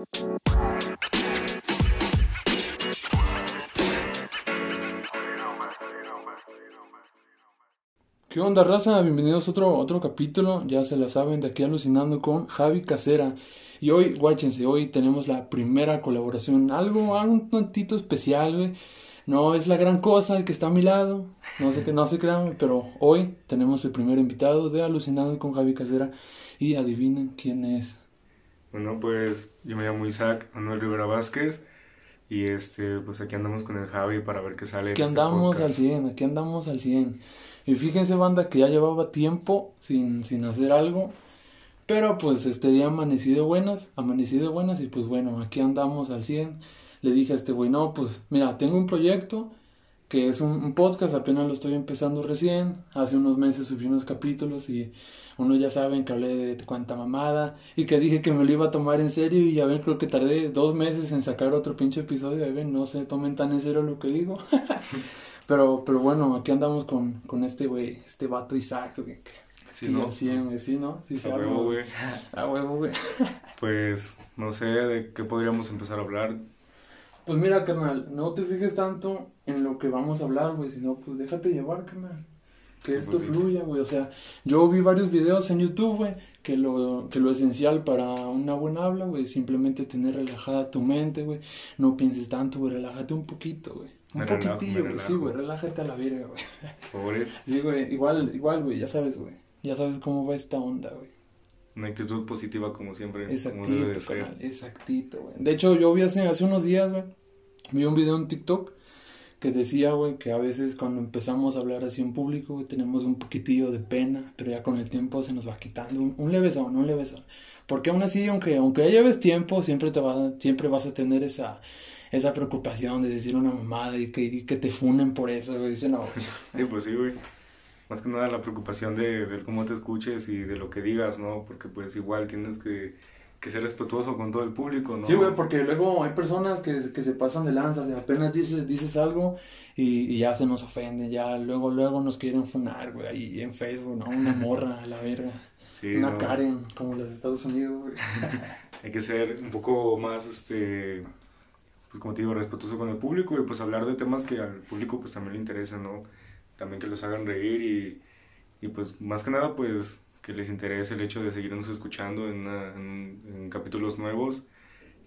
¿Qué onda, raza? Bienvenidos a otro, otro capítulo, ya se la saben, de aquí alucinando con Javi Casera. Y hoy, guáchense, hoy tenemos la primera colaboración, algo, algo un tantito especial, güey. No es la gran cosa el que está a mi lado, no sé que no se crean, pero hoy tenemos el primer invitado de Alucinando con Javi Casera. Y adivinen quién es. Bueno, pues yo me llamo Isaac Manuel Rivera Vázquez. Y este, pues aquí andamos con el Javi para ver qué sale. Aquí este andamos podcast. al 100, aquí andamos al 100. Y fíjense, banda, que ya llevaba tiempo sin, sin hacer algo. Pero pues este día amanecí de buenas, amanecí de buenas y pues bueno, aquí andamos al 100. Le dije a este güey, no, pues mira, tengo un proyecto que es un, un podcast, apenas lo estoy empezando recién. Hace unos meses subí unos capítulos y uno ya saben que hablé de cuánta mamada y que dije que me lo iba a tomar en serio y ya ven, creo que tardé dos meses en sacar otro pinche episodio. Ya ven, no se tomen tan en serio lo que digo. pero, pero bueno, aquí andamos con, con este güey, este vato Isaac, güey. que- Sí, que ¿no? al 100, güey, sí, ¿no? Sí, A huevo, güey. A huevo, güey. Pues no sé de qué podríamos empezar a hablar. Pues mira, carnal, no te fijes tanto en lo que vamos a hablar, güey, sino pues déjate llevar, carnal. Que esto pues, fluya, güey. O sea, yo vi varios videos en YouTube, güey, que lo, que lo esencial para una buena habla, güey, es simplemente tener relajada tu mente, güey. No pienses tanto, güey, relájate un poquito, güey. Un Me poquitillo, güey, sí, güey, relájate a la verga, güey. Pobre, Sí, güey, igual, igual, güey, ya sabes, güey. Ya sabes cómo va esta onda, güey. Una actitud positiva como siempre. como debe Exactito, de ser. carnal, exactito, güey. De hecho, yo vi hace, hace unos días, güey, vi un video en TikTok que decía, güey, que a veces cuando empezamos a hablar así en público, güey, tenemos un poquitillo de pena, pero ya con el tiempo se nos va quitando un, un levesón, un levesón. Porque aún así, aunque, aunque ya lleves tiempo, siempre te va, siempre vas a tener esa, esa preocupación de decir una mamada y que, y que te funen por eso, güey. Dice, no, güey. Sí, pues sí, güey. Más que nada la preocupación de, de cómo te escuches y de lo que digas, ¿no? Porque pues igual tienes que, que ser respetuoso con todo el público, ¿no? Sí, güey, porque luego hay personas que, que se pasan de lanza, o sea, apenas dices, dices algo y, y ya se nos ofenden, ya luego, luego nos quieren funar, güey, ahí en Facebook, ¿no? Una morra, a la verga, Sí, una no. Karen, como de Estados Unidos, güey. Hay que ser un poco más, este, pues como te digo, respetuoso con el público y pues hablar de temas que al público pues también le interesan, ¿no? También que los hagan reír y, y pues más que nada pues que les interese el hecho de seguirnos escuchando en, una- en- en capítulos nuevos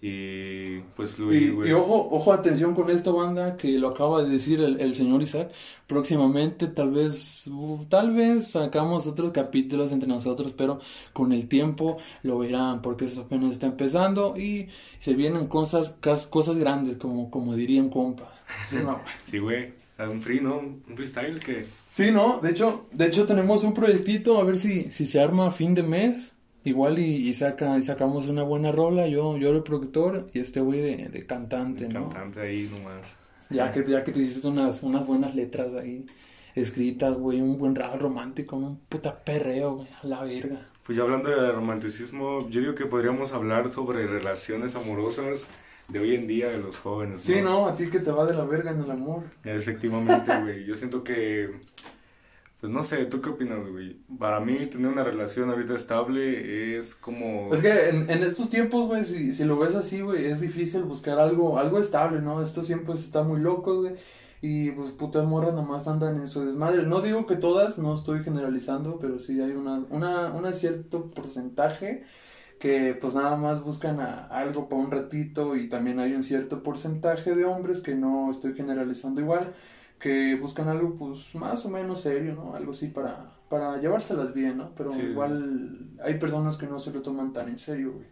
y pues Y, fluir, güey. y ojo, ojo, atención con esto, banda, que lo acaba de decir el, el señor Isaac. Próximamente, tal vez, uh, tal vez sacamos otros capítulos entre nosotros, pero con el tiempo lo verán, porque eso apenas está empezando y se vienen cosas, cosas grandes, como, como dirían compa. Sí, güey, un free, ¿no? Un freestyle que... Sí, no, de hecho, de hecho tenemos un proyectito, a ver si, si se arma a fin de mes. Igual y, y saca, y sacamos una buena rola, yo, yo el productor y este güey de, de cantante, ¿no? Cantante ahí nomás. Ya que, ya que te hiciste unas, unas buenas letras ahí escritas, güey, un buen rap romántico, un puta perreo, güey, a la verga. Pues ya hablando de romanticismo, yo digo que podríamos hablar sobre relaciones amorosas de hoy en día de los jóvenes. Sí, ¿no? A ti que te va de la verga en el amor. Efectivamente, güey. Yo siento que, pues no sé, ¿tú qué opinas, güey? Para mí tener una relación ahorita estable es como... Es que en, en estos tiempos, güey, si, si lo ves así, güey, es difícil buscar algo, algo estable, ¿no? Estos tiempos están muy locos, güey. Y pues putas morras nomás andan en su desmadre. No digo que todas, no estoy generalizando, pero sí hay una, una, una cierto porcentaje que pues nada más buscan a- algo para un ratito y también hay un cierto porcentaje de hombres que no estoy generalizando igual, que buscan algo pues más o menos serio, ¿no? Algo así para, para llevárselas bien, ¿no? Pero Sí. igual hay personas que no se lo toman tan en serio, güey.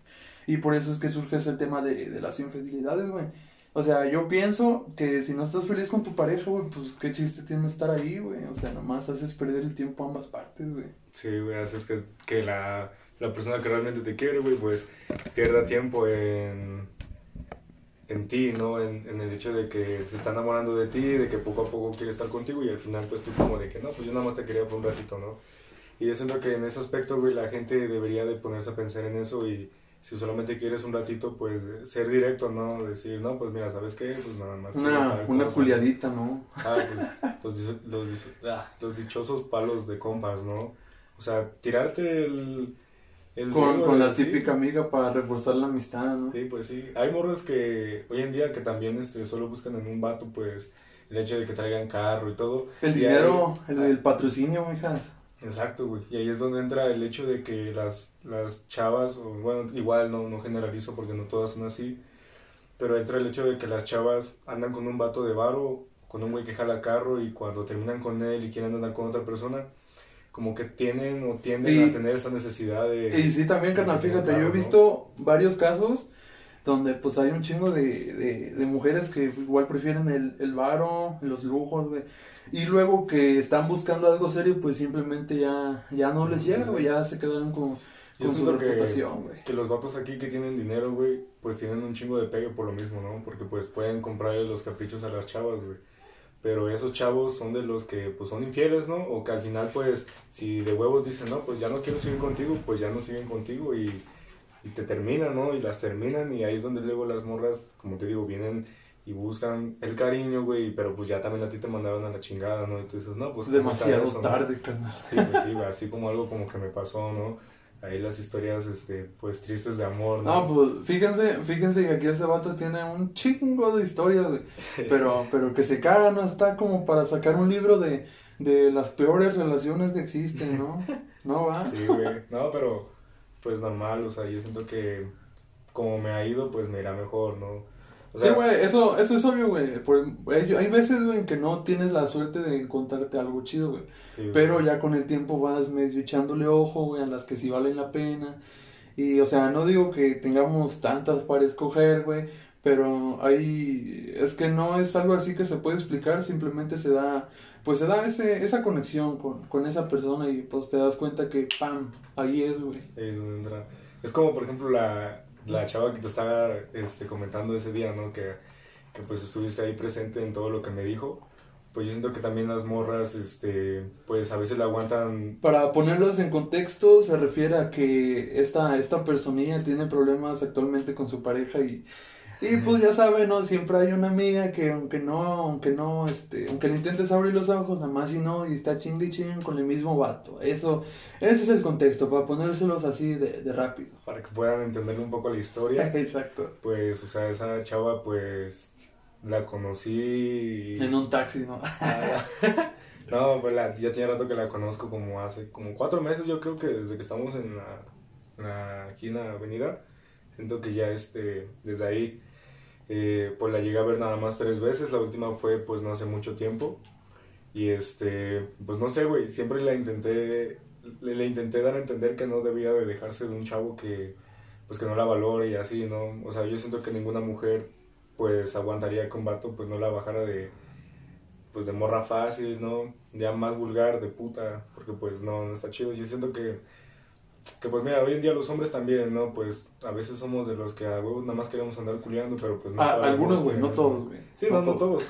Y por eso es que surge ese tema de, de las infidelidades, güey. O sea, yo pienso que si no estás feliz con tu pareja, güey, pues qué chiste tiene estar ahí, güey. O sea, nomás haces perder el tiempo a ambas partes, güey. Sí, güey, haces que, que la, la persona que realmente te quiere, güey, pues pierda tiempo en, en ti, ¿no? En, en el hecho de que se está enamorando de ti, de que poco a poco quiere estar contigo y al final pues tú como de que no, pues yo nada más te quería por un ratito, ¿no? Y yo siento que en ese aspecto, güey, la gente debería de ponerse a pensar en eso y si solamente quieres un ratito, pues ser directo, ¿no? Decir, no, pues mira, ¿sabes qué? Pues nada más. Una, una cosa". culiadita, ¿no? Ah, pues los, los, ah, los dichosos palos de compas, ¿no? O sea, tirarte el, el Con, con la sí. típica amiga para reforzar la amistad, ¿no? Sí, pues sí. Hay morros que hoy en día que también este, solo buscan en un vato, pues, el hecho de que traigan carro y todo. El Y ahí- dinero, el, el patrocinio, mijas. Exacto, güey. Y ahí es donde entra el hecho de que las, las chavas, o bueno, igual no, no generalizo porque no todas son así, pero entra el hecho de que las chavas andan con un vato de varo, con un güey que jala carro y cuando terminan con él y quieren andar con otra persona, como que tienen o tienden a tener esa necesidad de... Y sí, también, carnal, fíjate, yo he ¿no? visto varios casos donde pues hay un chingo de, de, de mujeres que igual prefieren el, el varo, los lujos, güey. Y luego que están buscando algo serio, pues simplemente ya, ya no les llega, güey, ya se quedaron con, Yo con su que, reputación, güey. que los vatos aquí que tienen dinero, güey, pues tienen un chingo de pegue por lo mismo, ¿no? Porque pues pueden comprarle los caprichos a las chavas, güey. Pero esos chavos son de los que pues son infieles, ¿no? O que al final pues si de huevos dicen, no, pues ya no quiero seguir contigo, pues ya no siguen contigo y, y te terminan, ¿no? Y las terminan y ahí es donde luego las morras, como te digo, vienen y buscan el cariño, güey, pero pues ya también a ti te mandaron a la chingada, ¿no? Y tú dices, no, pues ¿cómo está Demasiado eso, no? tarde, carnal. Sí, pues sí, así como algo como que me pasó, ¿no? Ahí las historias, este, pues tristes de amor, ¿no? No, pues fíjense, fíjense que aquí este vato tiene un chingo de historias, güey. Pero, pero que se caga, ¿no? Está como para sacar un libro de, de las peores relaciones que existen, ¿no? No va. Sí, güey. No, pero, pues normal, o sea, yo siento que como me ha ido, pues me irá mejor, ¿no? O sí, güey, eso, eso es obvio, güey. Hay, veces, güey, que no tienes la suerte de encontrarte algo chido, güey. sí. Pero ya con el tiempo vas medio echándole ojo, güey, a las que sí valen la pena. Y, o sea, no digo que tengamos tantas para escoger, güey, pero hay... Es que no es algo así que se puede explicar, simplemente se da... Pues se da ese, esa conexión con, con esa persona y pues te das cuenta que, ¡pam! Ahí es, güey. Ahí es donde entra. Es como, por ejemplo, la, la chava que te estaba este, comentando ese día, ¿no? Que, que pues estuviste ahí presente en todo lo que me dijo. Pues yo siento que también las morras, este, pues a veces la aguantan Para ponerlos en contexto, se refiere a que esta, esta personilla tiene problemas actualmente con su pareja y, y pues ya saben, ¿no? Siempre hay una amiga que aunque no, aunque no, este, aunque le intentes abrir los ojos, nada más y no, y está chingue y chingue con el mismo vato. Eso, ese es el contexto, para ponérselos así de, de rápido. para que puedan entender un poco la historia. Exacto. Pues, o sea, esa chava, pues, la conocí. En un taxi, ¿no? no, pues la- ya tiene rato que la conozco, como hace como cuatro meses, yo creo que desde que estamos en la, la- aquí en la avenida. Siento que ya, este, desde ahí, eh, pues la llegué a ver nada más tres veces. La última fue, pues, no hace mucho tiempo. Y este, pues no sé, güey, siempre la intenté, le, intenté dar a entender que no debía de dejarse de un chavo que, pues que no la valore y así, ¿no? O sea, yo siento que ninguna mujer, pues, aguantaría que un vato, pues, no la bajara de, pues, de morra fácil, ¿no? Ya más vulgar, de puta, porque, pues, no, no está chido. Yo siento que, que, pues, mira, hoy en día los hombres también, ¿no? Pues, a veces somos de los que a huevos nada más queremos andar culeando, pero, pues, no Ah, todas las algunos, güey, no todos, güey. Sí, no, no todos.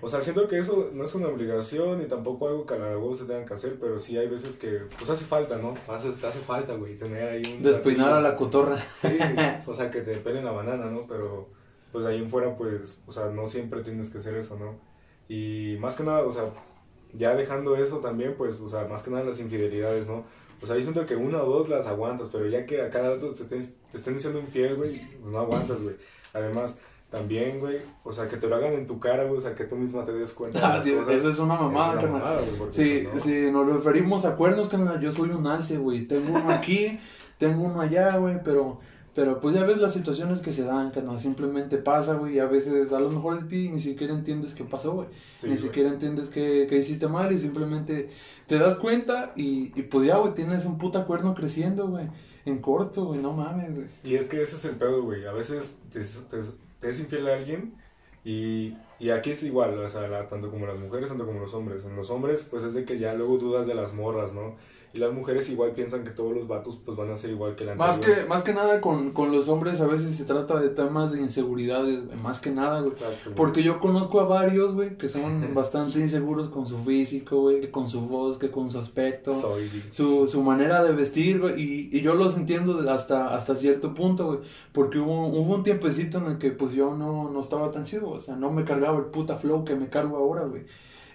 O sea, siento que eso no es una obligación ni tampoco algo que a la huevos se tengan que hacer, pero sí hay veces que, pues hace falta, ¿no? Hace, hace falta, güey, tener ahí un... Despeinar a la cotorra. Sí, o sea, que te pelen la banana, ¿no? Pero, pues ahí en fuera, pues, o sea, no siempre tienes que hacer eso, ¿no? Y más que nada, o sea, ya dejando eso también, pues, o sea, más que nada las infidelidades, ¿no? O sea, yo siento que una o dos las aguantas, pero ya que a cada rato te estén, te estén diciendo infiel, güey, pues no aguantas, güey. Además, también, güey, o sea, que te lo hagan en tu cara, güey, o sea, que tú misma te des cuenta. Ah, sí, eso es una mamada, Es una mamada, güey, porque, Si, pues, no. si nos referimos a cuernos, carnal, yo soy un alce, güey. Tengo uno aquí, tengo uno allá, güey, pero, pero pues ya ves las situaciones que se dan, carnal. Simplemente pasa, güey, y a veces a lo mejor de ti ni siquiera entiendes qué pasó, güey. Sí, ni güey. siquiera entiendes que, que hiciste mal y simplemente te das cuenta y, y pues ya, güey, tienes un puta cuerno creciendo, güey. En corto, güey, no mames, güey. Y es que ese es el pedo, güey. A veces te, te- te es infiel a alguien y, y aquí es igual, o sea, tanto como las mujeres, tanto como los hombres. En los hombres, pues es de que ya luego dudas de las morras, ¿no? Y las mujeres igual piensan que todos los vatos, pues van a ser igual que la Más anterior. que, más que nada con, con los hombres a veces se trata de temas de inseguridades, más que nada, güey. Porque yo conozco a varios, güey, que son bastante inseguros con su físico, güey, que con su voz, que con su aspecto, Soy su, su manera de vestir, güey, y, y yo los entiendo hasta, hasta cierto punto, güey, porque hubo, hubo un tiempecito en el que, pues, yo no, no estaba tan chido, o sea, no me cargaba el puta flow que me cargo ahora, güey.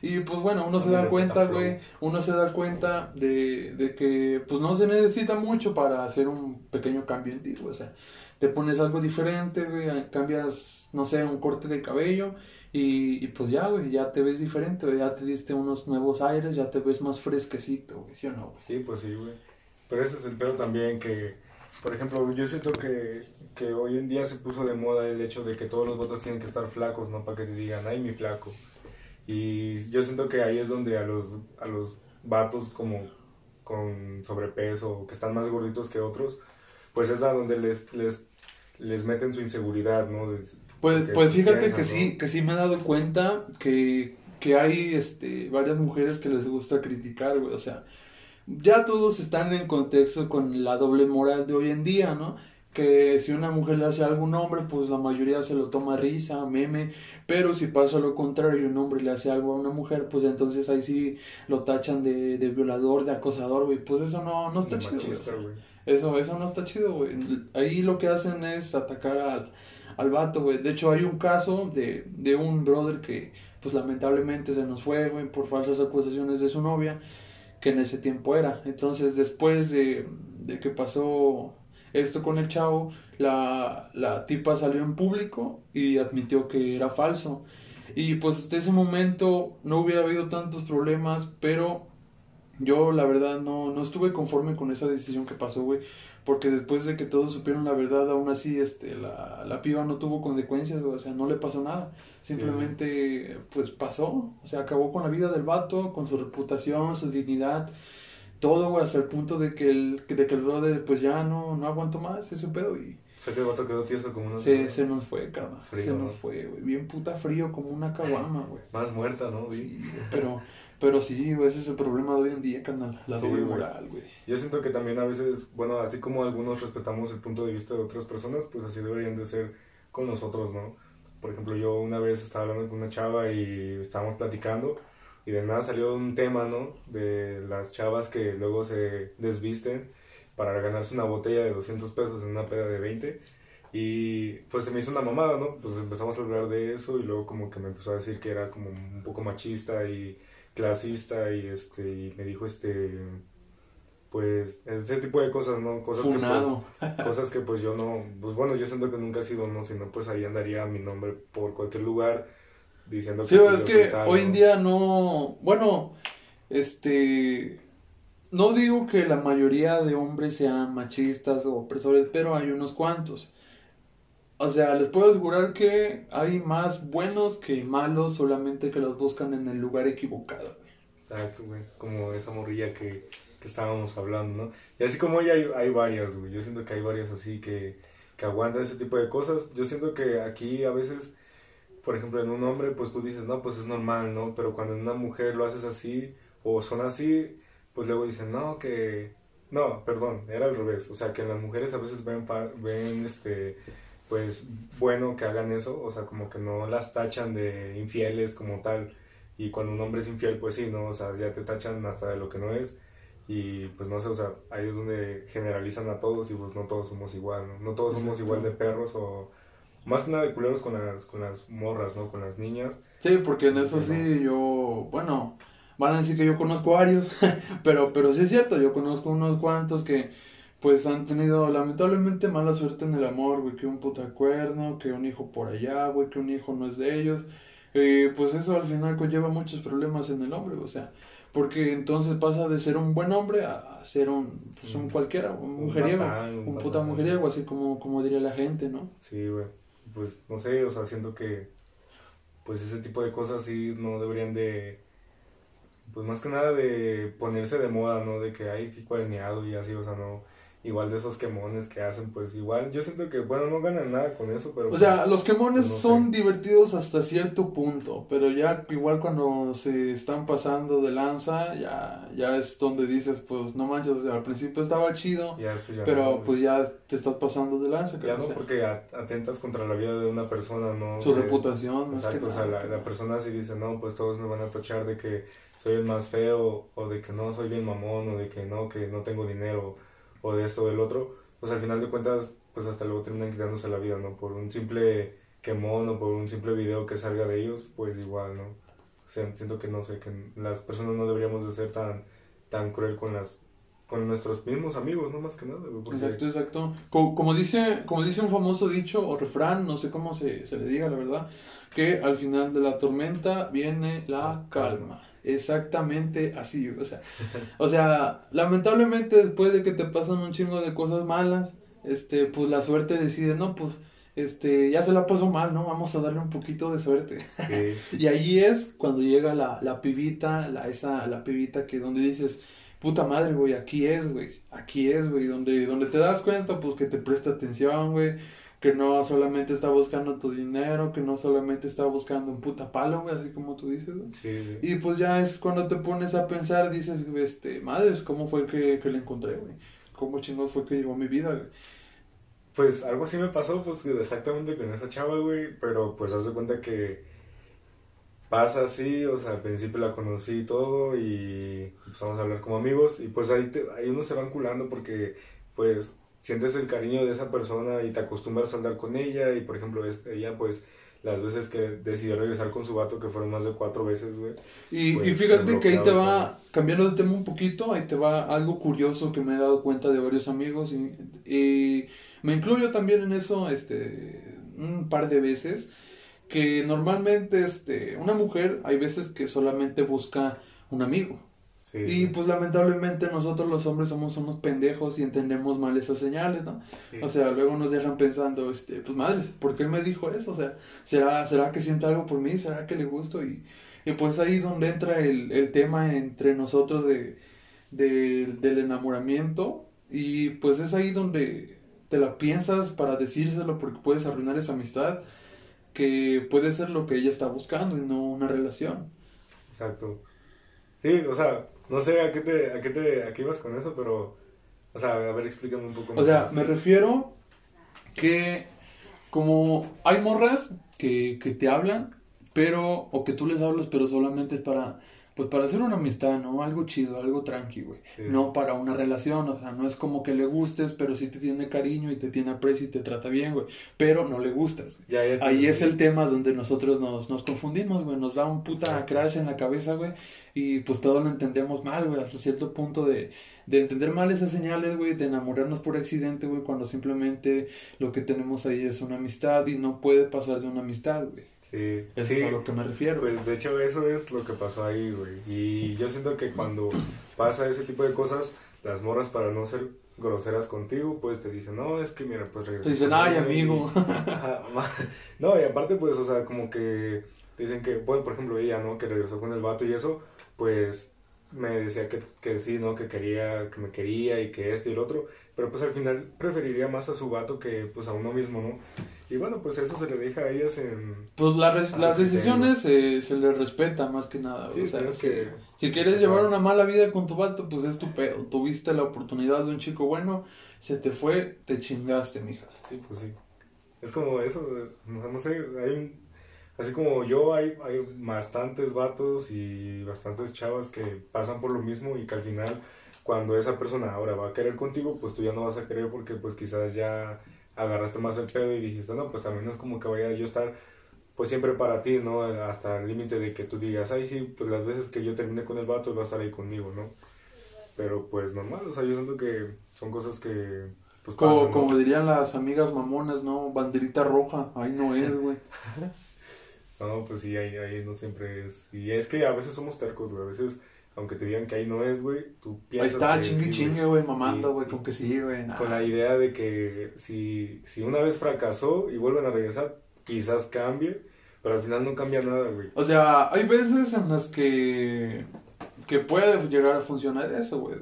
Y pues bueno, uno se da cuenta, güey, uno se da cuenta de, de que pues no se necesita mucho para hacer un pequeño cambio en ti, güey. O sea, te pones algo diferente, güey, cambias, no sé, un corte de cabello y, y pues ya, güey, ya te ves diferente, güey, ya te diste unos nuevos aires, ya te ves más fresquecito, güey, ¿sí o no, güey? Sí, pues sí, güey. Pero ese es el pedo también que, por ejemplo, yo siento que, que hoy en día se puso de moda el hecho de que todos los votos tienen que estar flacos, ¿no? Para que te digan, ay, mi flaco. Y yo siento que ahí es donde a los, a los vatos como con sobrepeso, que están más gorditos que otros, pues es a donde les, les, les meten su inseguridad, ¿no? Pues, pues fíjate piensan, que ¿no? sí, que sí me he dado cuenta que, que hay este, varias mujeres que les gusta criticar, güey. O sea, ya todos están en contexto con la doble moral de hoy en día, ¿no? Que si una mujer le hace algo a un hombre, pues la mayoría se lo toma a risa, meme. Pero si pasa lo contrario y un hombre le hace algo a una mujer, pues entonces ahí sí lo tachan de, de violador, de acosador, güey. Pues eso no, no está de chido, güey. machista, güey. Eso, eso no está chido, güey. Ahí lo que hacen es atacar al, al vato, güey. De hecho, hay un caso de, de un brother que, pues lamentablemente se nos fue, güey, por falsas acusaciones de su novia, que en ese tiempo era. Entonces, después de, de que pasó esto con el chavo, la, la tipa salió en público y admitió que era falso. Y pues hasta ese momento no hubiera habido tantos problemas, pero yo la verdad no, no estuve conforme con esa decisión que pasó, güey. Porque después de que todos supieron la verdad, aún así, este, la, la piba no tuvo consecuencias. O sea, no le pasó nada. Simplemente, pues pasó. O sea, acabó con la vida del vato, con su reputación, su dignidad. Todo, güey, hasta el punto de que el, de que el brother, pues ya no, no aguantó más ese pedo y O sea que el vato quedó tieso como una... se, se nos fue, carnal. Frío, se ¿no? nos fue, güey. Bien puta frío como una caguama, güey. Más muerta, ¿no? güey? Sí, pero, pero sí, ese es el problema de hoy en día, carnal. La Sí, doble moral, güey. Yo siento que también a veces, bueno, así como algunos respetamos el punto de vista de otras personas, pues así deberían de ser con nosotros, ¿no? Por ejemplo, yo una vez estaba hablando con una chava y estábamos platicando y de nada salió un tema, ¿no? De las chavas que luego se desvisten para ganarse una botella de 200 pesos en una peda de 20 y pues se me hizo una mamada, ¿no? Pues empezamos a hablar de eso y luego como que me empezó a decir que era como un poco machista y clasista y este y me dijo este pues ese tipo de cosas, ¿no? Cosas que pues, cosas que pues yo no, pues bueno, yo siento que nunca he sido, no, sino pues ahí andaría mi nombre por cualquier lugar diciendo Sí, pues, es yo que hoy en día no, bueno, este, no digo que la mayoría de hombres sean machistas o opresores, pero hay unos cuantos. O sea, les puedo asegurar que hay más buenos que malos, solamente que los buscan en el lugar equivocado. Exacto, güey, como esa morrilla que, que estábamos hablando, ¿no? Y así como ella hay, hay varias, güey, yo siento que hay varias así que, que aguantan ese tipo de cosas. Yo siento que aquí a veces, por ejemplo, en un hombre, pues tú dices, no, pues es normal, ¿no? Pero cuando en una mujer lo haces así, o son así, pues luego dicen, no, que... No, perdón, era al revés. O sea, que las mujeres a veces ven, ven este, pues, bueno que hagan eso. O sea, como que no las tachan de infieles como tal. Y cuando un hombre es infiel, pues sí, ¿no? O sea, ya te tachan hasta de lo que no es. Y pues no sé, o sea, ahí es donde generalizan a todos y pues no todos somos igual, ¿no? No todos somos igual de perros o... Más que nada de culeros con las, con las morras, ¿no? Con las niñas. Sí, porque en eso Sí, sí yo, bueno, van a decir que yo conozco varios, pero, pero sí es cierto, yo conozco unos cuantos que pues han tenido lamentablemente mala suerte en el amor, güey, que un puta cuerno, que un hijo por allá, güey, que un hijo no es de ellos. Eh, pues eso al final conlleva muchos problemas en el hombre, o sea, porque entonces pasa de ser un buen hombre a ser un, pues un Un- cualquiera, un un mujeriego, patán, un un puta patán. mujeriego, así como, como diría la gente, ¿no? Sí, güey. Pues no sé, o sea, siento que pues ese tipo de cosas sí no deberían de pues más que nada de ponerse de moda, ¿no? De que hay sí cuerneado y así, o sea, no igual de esos quemones que hacen, pues igual. Yo siento que bueno, no ganan nada con eso, pero O sea, pues, los quemones pues, no sé. son divertidos hasta cierto punto, pero ya igual cuando se están pasando de lanza, ya, ya es donde dices, pues no manches, o sea, al principio estaba chido, ya después ya pero no, pues ya te estás pasando de lanza, ya no sea, porque at- atentas contra la vida de una persona, no su De- reputación, más que Exacto, o sea, nada, la, la persona si dice, no, pues todos me van a tochar de que soy el más feo, o de que no soy bien mamón, o de que no, que no tengo dinero, o de esto o del otro, pues al final de cuentas, pues hasta luego terminan quitándose la vida, ¿no? Por un simple quemón o por un simple video que salga de ellos, pues igual, ¿no? siento que no sé, que las personas no deberíamos de ser tan, tan cruel con las con nuestros mismos amigos, no más que nada. Exacto, exacto. Como, dice, como dice un famoso dicho o refrán, no sé cómo se, se le diga, la verdad, que al final de la tormenta viene la calma. Exactamente así, o sea, o sea, lamentablemente después de que te pasan un chingo de cosas malas, este, pues la suerte decide, no, pues, este, ya se la pasó mal, ¿no? Vamos a darle un poquito de suerte. y ahí es cuando llega la, la pibita, la, esa, la pibita que donde dices, puta madre, güey, aquí es, güey, aquí es, güey, donde, donde te das cuenta, pues, que te presta atención, güey, que no solamente está buscando tu dinero, que no solamente está buscando un puta palo, güey, así como tú dices, güey. Sí, Y pues ya es cuando te pones a pensar, dices, este, madres, ¿cómo fue que, que le encontré, güey? ¿Cómo chingón fue que llegó a mi vida, güey? Pues algo así me pasó, pues exactamente con esa chava, güey, pero pues haz de cuenta que pasa así, o sea, al principio la conocí y todo y empezamos a hablar como amigos y pues ahí, ahí uno se va enculando porque pues sientes el cariño de esa persona y te acostumbras a andar con ella y por ejemplo ella pues las veces que decidió regresar con su vato que fueron más de cuatro veces, güey. Y, pues, fíjate que ahí te va, cambiando de tema un poquito, ahí te va algo curioso que me he dado cuenta de varios amigos y, y me incluyo también en eso este un par de veces que normalmente este una mujer hay veces que solamente busca un amigo y pues lamentablemente nosotros los hombres somos unos pendejos y entendemos mal esas señales, ¿no? O sea, luego nos dejan pensando, este, pues madre, ¿por qué me dijo eso? O sea, ¿será, será que siente algo por mí? ¿Será que le gusto? Y, y pues ahí es donde entra el, el tema entre nosotros de, de, del enamoramiento y pues es ahí donde te la piensas para decírselo porque puedes arruinar esa amistad que puede ser lo que ella está buscando y no una relación. Exacto. Sí, o sea, no sé a qué te, a qué te, a qué ibas con eso, pero, o sea, a ver, explícame un poco más. O sea, me refiero que como hay morras que, que te hablan, pero, o que tú les hablas, pero solamente es para pues para hacer una amistad, ¿no? Algo chido, algo tranqui, güey. No para una relación, o sea, no es como que le gustes, pero sí te tiene cariño y te tiene aprecio y te trata bien, güey. Pero no le gustas. Ahí es el tema donde nosotros nos, nos confundimos, güey. Nos da un puta crash en la cabeza, güey. Y pues todo lo entendemos mal, güey, hasta cierto punto de, de entender mal esas señales, güey, de enamorarnos por accidente, güey, cuando simplemente lo que tenemos ahí es una amistad y no puede pasar de una amistad, güey. Sí, eso es a lo que me refiero. Pues de hecho eso es lo que pasó ahí, güey. Y yo siento que cuando pasa ese tipo de cosas, las morras para no ser groseras contigo, pues te dicen, no, es que mira, pues Te dicen, ay, amigo. no, y aparte, pues, o sea, como que dicen que, bueno, por ejemplo, ella, ¿no? Que regresó con el vato y eso, pues me decía que, que sí, ¿no? Que quería, que me quería y que este y el otro, pero pues al final preferiría más a su vato que pues a uno mismo, ¿no? Y bueno, pues eso se le deja a ellas en... Pues las decisiones se, se les respeta más que nada, o sea, que, si quieres llevar una mala vida con tu vato, pues es tu pedo, tuviste la oportunidad de un chico bueno, se te fue, te chingaste, mija. Sí, pues sí. Es como eso, no, no sé, hay un así como yo, hay, hay bastantes vatos y bastantes chavas que pasan por lo mismo y que al final cuando esa persona ahora va a querer contigo, pues tú ya no vas a querer porque pues quizás ya agarraste más el pedo y dijiste, no, pues también es como que vaya yo a estar pues siempre para ti, ¿no? Hasta el límite de que tú digas, ay, sí, pues las veces que yo termine con el vato, va a estar ahí conmigo, ¿no? Pero pues normal, o sea, yo siento que son cosas que... Pues, como, como dirían las amigas mamonas, ¿no? Banderita roja, ahí no es, güey. No, pues sí, ahí, ahí no siempre es. Y es que a veces somos tercos, güey. A veces, aunque te digan que ahí no es, güey, tú piensas. Ahí está, chingue chingue, güey, mamando, güey, con que sí, güey. Con la idea de que si, si una vez fracasó y vuelven a regresar, quizás cambie, pero al final no cambia nada, güey. O sea, hay veces en las que. que puede llegar a funcionar eso, güey.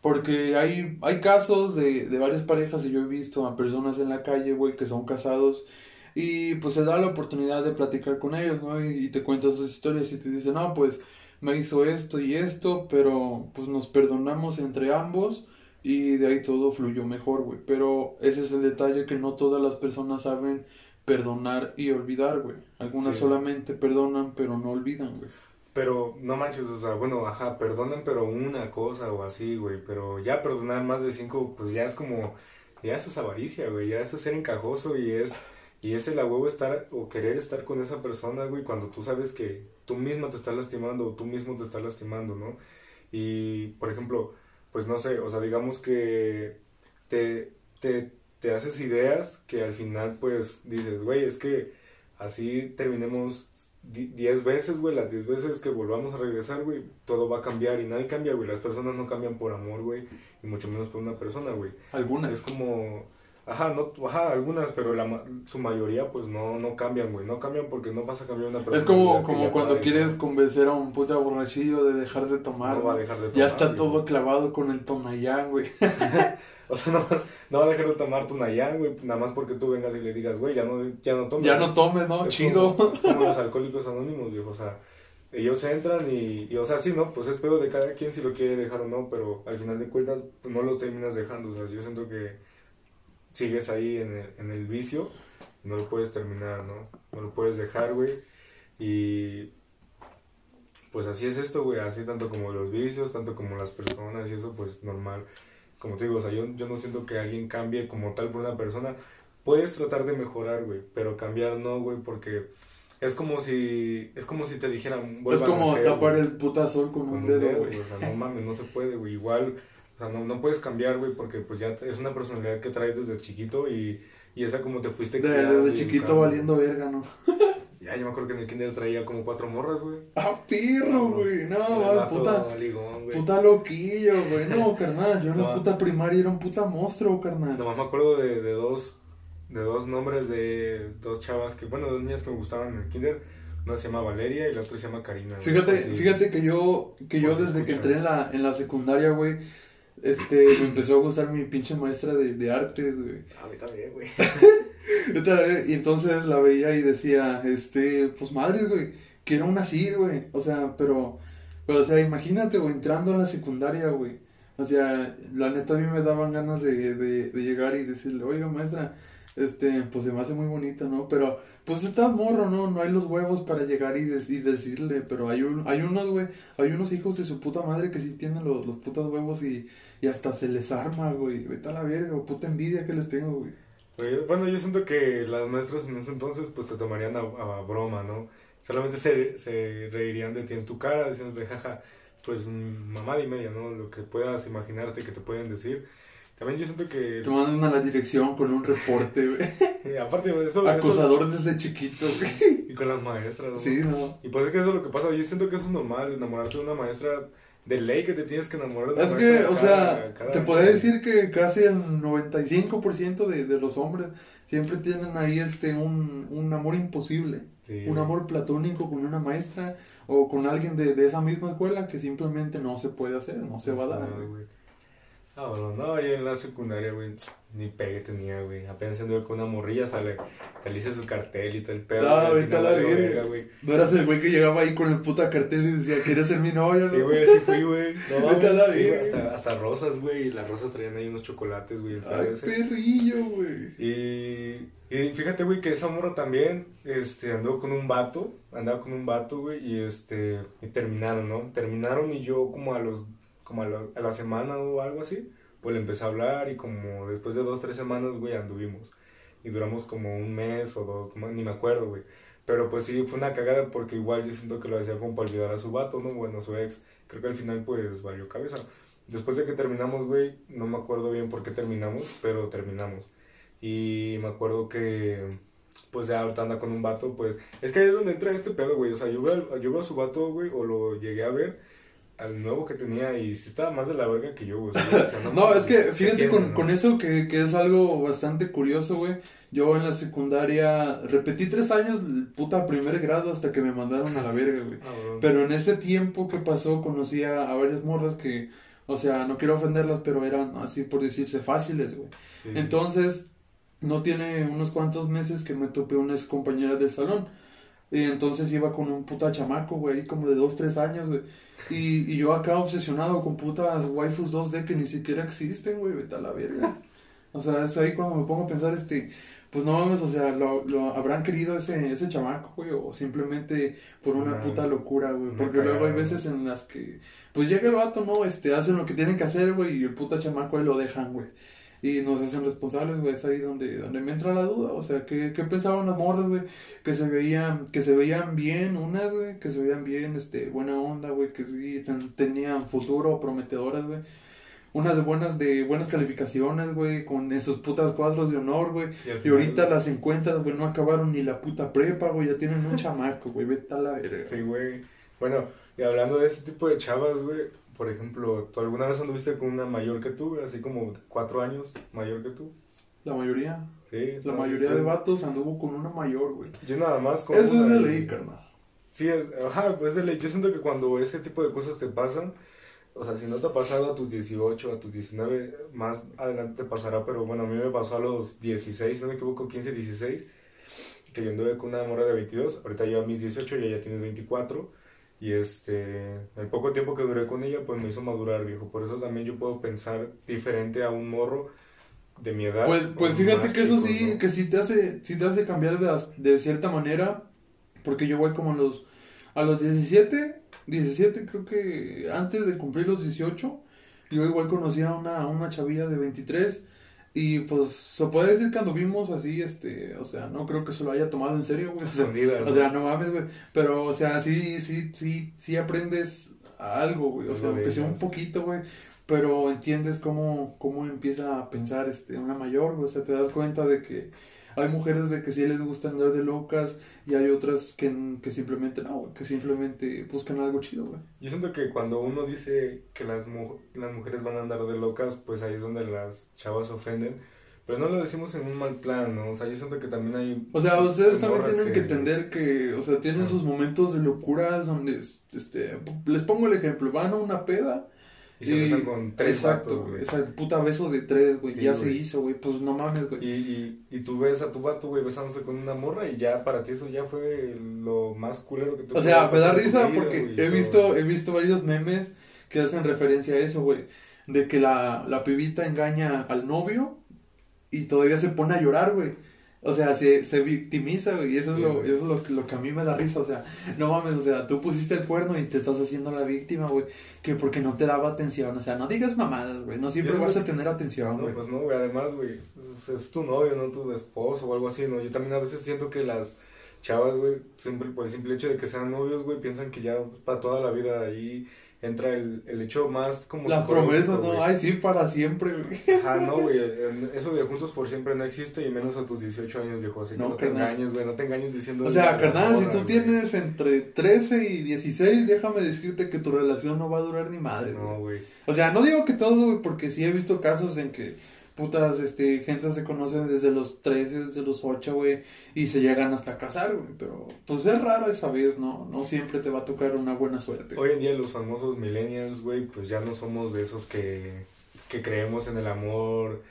Porque hay, hay casos de, de varias parejas y yo he visto a personas en la calle, güey, que son casados y pues se da la oportunidad de platicar con ellos, ¿no? Y, te cuentas sus historias y te dicen, no, pues me hizo esto y esto, pero pues nos perdonamos entre ambos y de ahí todo fluyó mejor, güey. Pero ese es el detalle que no todas las personas saben perdonar y olvidar, güey. Algunas solamente perdonan, pero no olvidan, güey. Pero no manches, o sea, bueno, ajá, perdonan, pero una cosa o así, güey. Pero ya perdonar más de cinco, pues ya es como, ya eso es avaricia, güey. Ya eso es ser encajoso y es Y es el a huevo estar o querer estar con esa persona, güey, cuando tú sabes que tú misma te estás lastimando o tú mismo te estás lastimando, ¿no? Y, por ejemplo, pues no sé, o sea, digamos que te, te, te haces ideas que al final, pues, dices, güey, es que así terminemos 10 veces, güey, las 10 veces que volvamos a regresar, güey, todo va a cambiar y nadie cambia, güey. Las personas no cambian por amor, güey, y mucho menos por una persona, güey. Algunas. Es como, ajá, no, ajá, algunas, pero la, su mayoría, pues no, no cambian, güey. No cambian porque no vas a cambiar una persona. Es como, como cuando quieres convencer a un puta borrachillo de dejar de tomar. No va a dejar de tomar. Ya está todo clavado con el tonayán, güey. O sea, no, no va a dejar de tomar tu Nayán, güey, nada más porque tú vengas y le digas, güey, ya no, ya no tomes. Ya no tomes, ¿no? Es Chido. Como, es como los alcohólicos anónimos, viejo, o sea, ellos entran y, y, o sea, sí, ¿no? Pues es pedo de cada quien si lo quiere dejar o no, pero al final de cuentas pues, no lo terminas dejando, o sea, yo siento que sigues ahí en el, en el vicio, no lo puedes terminar, ¿no? No lo puedes dejar, güey, y pues así es esto, güey, así tanto como los vicios, tanto como las personas y eso, pues normal como te digo, o sea, yo, yo no siento que alguien cambie como tal por una persona. Puedes tratar de mejorar, güey, pero cambiar no, güey, porque es como si es como si te dijeran es como nacer, tapar wey. el puta sol con, con un, un, dedo, güey o sea no mames no se puede güey igual o sea no, no puedes cambiar güey porque pues ya es una personalidad que traes desde chiquito y, y esa como te fuiste de, desde chiquito valiendo verga no ya yo me acuerdo que en el kinder traía como cuatro morras güey. Ah pirro güey. No, no puta ligón, puta loquillo güey. No carnal yo en la puta primaria era un puta monstruo carnal. Nomás me acuerdo de, de dos de dos nombres de dos chavas que, bueno, dos niñas que me gustaban en el kinder. Una se llama Valeria y la otra se llama Karina. Fíjate, así, fíjate que yo, que yo desde que entré en la, en la secundaria, güey, este, me empezó a gustar mi pinche maestra de, de artes, güey. A mí también, güey. y entonces la veía y decía, este, pues madre, güey, quiero una así, güey. O sea, pero, pero, o sea, imagínate, güey, entrando a la secundaria, güey. O sea, la neta a mí me daban ganas de, de, de llegar y decirle, oiga, maestra, este, pues se me hace muy bonita, ¿no? Pero, pues está morro, ¿no? No hay los huevos para llegar y, de y decirle, pero hay, un, hay unos, güey, hay unos hijos de su puta madre que sí tienen los, los putas huevos y, y hasta se les arma, güey, vete a la verga, puta envidia que les tengo, güey. Bueno, yo siento que las maestras en ese entonces, pues te tomarían a, a broma, ¿no? Solamente se, se reirían de ti en tu cara, diciéndote, jaja, pues mamá y media, ¿no? Lo que puedas imaginarte que te pueden decir. También yo siento que... Te mandan a la dirección con un reporte, güey. aparte de eso... Acosador eso... desde chiquito, güey. Y con las maestras, ¿no? Sí, no. Y pues es que eso es lo que pasa. Yo siento que eso es normal, enamorarte de una maestra de ley que te tienes que enamorar de Es que, o sea, cada te podría decir que casi el 95% de, de los hombres siempre tienen ahí este un, un amor imposible. Sí. Un amor platónico con una maestra o con alguien de, de esa misma escuela que simplemente no se puede hacer, no se va a dar. güey. Ah, bueno, no, yo en la secundaria, güey, ni pegue tenía, güey. Apenas anduve con una morrilla, sale, te hice su cartel y todo el pedo. Ah, vete a la verga, güey. No eras el güey que llegaba ahí con el puta cartel y decía, ¿quieres ser mi novia, no? Sí, güey, sí fui, güey. No, vete a la sí, verga. hasta, hasta rosas, güey, y las rosas traían ahí unos chocolates, güey. Ay, perrillo, güey. Y, y fíjate, güey, que esa morra también, este, andó con un vato, andaba con un vato, güey, y este, y terminaron, ¿no? Terminaron y yo como a los, como a la, a la semana o algo así pues le empecé a hablar y como después de dos, tres semanas, güey, anduvimos. Y duramos como un mes o dos, ni me acuerdo, güey. Pero pues sí, fue una cagada porque igual yo siento que lo hacía como para olvidar a su vato, ¿no? Bueno, su ex. Creo que al final pues valió cabeza. Después de que terminamos, güey, no me acuerdo bien por qué terminamos, pero terminamos. Y me acuerdo que, pues ya ahorita anda con un vato, pues... Es que ahí es donde entra este pedo, güey. O sea, yo veo, yo veo a su vato, güey, o lo llegué a ver al nuevo que tenía y sí estaba más de la verga que yo, güey. O sea, no, no, es que fíjate con, ¿no? con, eso que, que, es algo bastante curioso, güey. Yo en la secundaria repetí tres años, puta primer grado, hasta que me mandaron a la verga, güey. Ah, bueno. Pero en ese tiempo que pasó conocí a, a, varias morras que, o sea, no quiero ofenderlas, pero eran así por decirse fáciles, güey. Sí. Entonces, no tiene unos cuantos meses que me topé unas compañeras del salón. Y entonces iba con un puta chamaco, güey, como de dos, tres años, güey. Y, y yo acá obsesionado con putas waifus 2D que ni siquiera existen, güey, vete a la verga. O sea, es ahí cuando me pongo a pensar, este, pues no mames, o sea, lo, lo habrán querido ese, ese chamaco, güey, o simplemente por una puta locura, güey. Porque luego hay veces en las que, pues llega el vato, ¿no? Este, hacen lo que tienen que hacer, güey, y el puta chamaco ahí lo dejan, güey. Y nos hacen responsables, güey, es ahí donde, donde me entra la duda, o sea, ¿qué, qué pensaban las morras, güey? Que se veían, que se veían bien unas, güey, que se veían bien, este, buena onda, güey, que sí tenían futuro, prometedoras, güey. Unas buenas de buenas calificaciones, güey, con esos putas cuadros de honor, güey. Y, ahorita las encuentras, güey, no acabaron ni la puta prepa, güey, ya tienen un chamaco, güey, vete a la verga. Sí, güey. Bueno, y hablando de ese tipo de chavas, güey, por ejemplo, ¿tú alguna vez anduviste con una mayor que tú, así como cuatro años mayor que tú? La mayoría. Sí. La mayoría de vatos anduvo con una mayor, güey. Yo nada más con Eso es de ley, carnal. Sí, es, ajá, pues de ley. Yo siento que cuando ese tipo de cosas te pasan, o sea, si no te ha pasado a tus 18, a tus 19, más adelante te pasará, pero bueno, a mí me pasó a los 16, no me equivoco, 15, 16, que yo anduve con una morra de 22, ahorita yo a mis 18 y ya tienes 24 y este, el poco tiempo que duré con ella, pues me hizo madurar, viejo. Por eso también yo puedo pensar diferente a un morro de mi edad. Pues, pues fíjate que eso sí, que sí te hace, sí te hace cambiar de, de cierta manera. Porque yo voy como a los, a los 17, 17 creo que antes de cumplir los 18, yo igual conocí a una, una chavilla de 23 y pues se puede decir que anduvimos así, este, o sea, no creo que se lo haya tomado en serio, güey. O sea, ¿no? mames, güey. Pero, o sea, sí, sí, sí, sí aprendes algo, güey. O sea, aunque sea un poquito, güey. Pero entiendes cómo, cómo empieza a pensar este, una mayor, güey. O sea, te das cuenta de que hay mujeres de que sí les gusta andar de locas y hay otras que, que simplemente no, que simplemente buscan algo chido, güey. Yo siento que cuando uno dice que las, las mujeres van a andar de locas, pues ahí es donde las chavas ofenden. Pero no lo decimos en un mal plan, ¿no? O sea, yo siento que también hay... O sea, ustedes también tienen que... entender que, o sea, tienen sus momentos de locuras donde, este, les pongo el ejemplo, van a una peda y se besan con tres Exacto, güey. Esa puta beso de tres, güey. ya se hizo, güey. Pues no mames, güey. Y, y, y tú ves a tu vato, güey, besándose con una morra y ya para ti eso ya fue lo más culero que tú O sea, me da risa porque he visto, he visto varios memes que hacen referencia a eso, güey. De que la, la pibita engaña al novio y todavía se pone a llorar, güey. O sea, se, se victimiza, güey, y eso es, lo, eso es lo, lo, que a mí me da risa, o sea, no mames, o sea, tú pusiste el cuerno y te estás haciendo la víctima, güey, que porque no te daba atención, o sea, no digas mamadas, güey, no siempre vas a tener atención, güey. No, pues no, güey, además, güey, es tu novio, no tu esposo o algo así, ¿no? Yo también a veces siento que las chavas, güey, siempre por el simple hecho de que sean novios, güey, piensan que ya para toda la vida ahí entra el, el hecho más como... Las promesas, ¿no? Ay, sí, para siempre, güey. Ajá, no, güey. Eso de juntos por siempre no existe y menos a tus 18 años, viejo. Así que no, te engañes, güey. No te engañes diciendo... O sea, carnal, si tú tienes entre 13 y 16, déjame decirte que tu relación no va a durar ni madre. No, güey. O sea, no digo que todo, güey, porque sí he visto casos en que putas, este, gente se conocen desde los 13, desde los 8, güey, y se llegan hasta casar, güey, pero pues es raro esa vez, ¿no? No siempre te va a tocar una buena suerte. Hoy en día los famosos millennials, güey, pues ya no somos de esos que, que creemos en el amor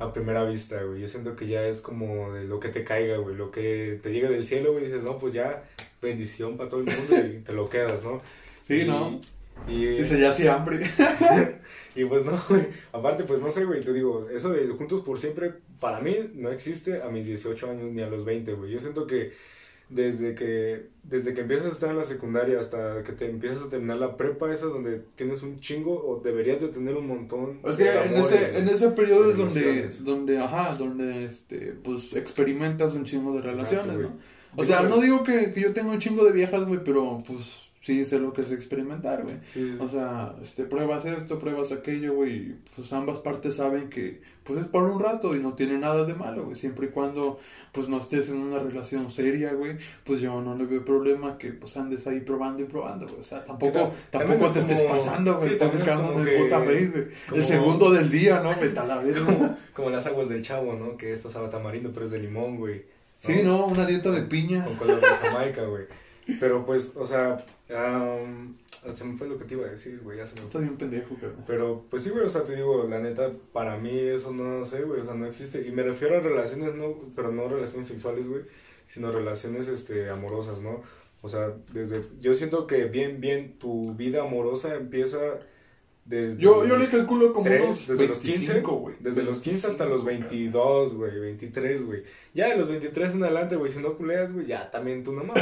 a primera vista, güey. Yo siento que ya es como de lo que te caiga, güey, lo que te llega del cielo, güey, dices, no, pues ya bendición para todo el mundo y te lo quedas, ¿no? Sí, ¿no? Y, Dice, ya sí hambre. y pues no, güey. Aparte, pues no sé, güey. Te digo, eso de juntos por siempre, para mí no existe a mis 18 años ni a los 20, güey. Yo siento que desde que desde que empiezas a estar en la secundaria hasta que te empiezas a terminar la prepa, esa donde tienes un chingo o deberías de tener un montón. Es que en ese, en ese periodo es donde, donde, ajá, donde, este, pues experimentas un chingo de relaciones, ¿no? O sea, no digo que, que yo tengo un chingo de viejas, güey, pero pues sí sé lo que es experimentar, güey. O sea, este, pruebas esto, pruebas aquello, güey. Pues ambas partes saben que, pues es por un rato y no tiene nada de malo, güey. Siempre y cuando, pues no estés en una relación seria, güey, pues yo no le veo problema que, pues andes ahí probando y probando, güey. O sea, tampoco, tampoco te estés pasando, güey. Sí, en el puta face, güey. El segundo del día, ¿no? Vete a la como, como las aguas del chavo, ¿no? Que esta sabe tamarindo, pero es de limón, güey. Sí, no, una dieta de piña. Con color de Jamaica, güey. Pero pues, o sea, Um, se me fue lo que te iba a decir, güey, ya se me bien pendejo, cabrón. Pero, pues sí, güey, o sea, te digo, la neta, para mí eso no, sé, güey, o sea, no existe. Y me refiero a relaciones, no, pero no relaciones sexuales, güey, sino relaciones, este, amorosas, ¿no? O sea, desde, yo siento que bien, bien, tu vida amorosa empieza desde Yo, yo le calculo como tres, unos desde los 15, 25, güey. Desde los 15 hasta los 22, güey, 23, güey. Ya de los 23 en adelante, güey, si no culeas, güey, ya también tú nomás,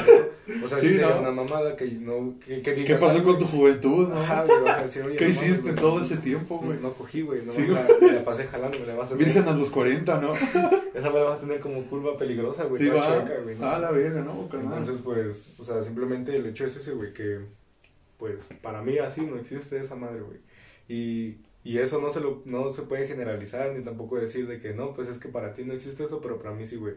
¿no? O sea, Sí, sería ¿no? una mamada que no, que, que ¿Qué digas, pasó "Ay, con tu juventud, no? Ajá, güey, vas a decir, oye, ¿Qué no mames, hiciste güey, todo no- ese tiempo, güey? No cogí, güey, no, Sí, la, me la pasé jalando, me la vas a tener. Virgen a los 40, ¿no? Esa me la vas a tener como curva peligrosa, güey, Sí, va. chueca, güey. ¿no? Ah, la verga, ¿no? Entonces, pues, o sea, simplemente el hecho es ese, güey, que, pues, para mí así no existe esa madre, güey. Y, y eso no se, lo, no se puede generalizar, ni tampoco decir de que no, pues es que para ti no existe eso, pero para mí sí, güey.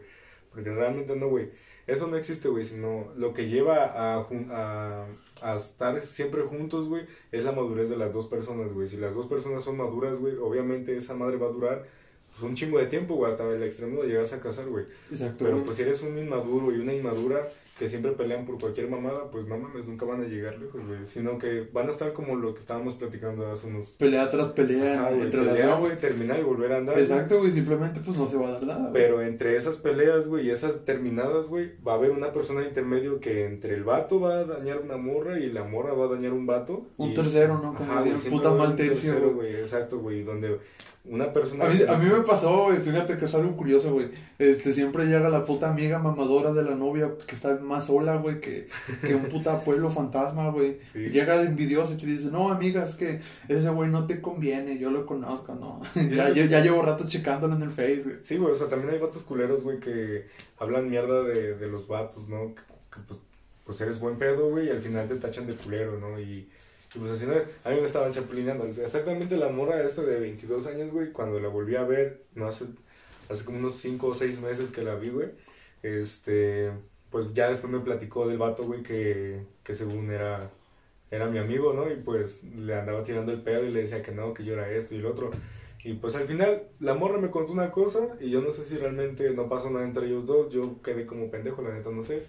Porque realmente no, güey. Eso no existe, güey, sino lo que lleva a, a, a estar siempre juntos, güey, es la madurez de las dos personas, güey. Si las dos personas son maduras, güey, obviamente esa madre va a durar pues, un chingo de tiempo, güey, hasta el extremo de llegarse a casar, güey. Exacto, Pero pues si eres un inmaduro y una inmadura que siempre pelean por cualquier mamada, pues no mames, nunca van a llegar lejos, güey. Sino que van a estar como lo que estábamos platicando hace unos... Pelea tras pelea Ajá, güey, relación. güey, terminar y volver a andar. Exacto, güey, simplemente pues no se va a dar nada. güey. Pero entre esas peleas, güey, y esas terminadas, güey, va a haber una persona intermedio que entre el vato va a dañar una morra y la morra va a dañar un vato. Un y- tercero, ¿no? Como Ajá, decían, puta mal tercio, tercero, güey. güey. Exacto, güey, donde una persona... A mí, a mí me pasó, güey, fíjate que es algo curioso, güey. Este, siempre llega la puta amiga mamadora de la novia que está más sola, güey, que, que un puta pueblo fantasma, güey. Sí. Llega de envidiosa y te dice, no, amiga, es que ese güey no te conviene, yo lo conozco, ¿no? ya, ya, ya llevo rato checándolo en el Face, güey. Sí, güey, o sea, también hay vatos culeros, güey, que hablan mierda de, de los vatos, ¿no? Que, que, pues, pues eres buen pedo, güey, y al final te tachan de culero, ¿no? Y, y, pues así, ¿no? a mí me estaban chapulineando. Exactamente la morra esta de 22 años, güey, cuando la volví a ver, no hace, hace como unos 5 o 6 meses que la vi, güey, este, pues ya después me platicó del vato, güey, que, que según era, era mi amigo, ¿no? Y pues le andaba tirando el pedo y le decía que no, que yo era esto y el otro. Y pues al final la morra me contó una cosa y yo no sé si realmente no pasó nada entre ellos dos, yo quedé como pendejo, la neta no sé.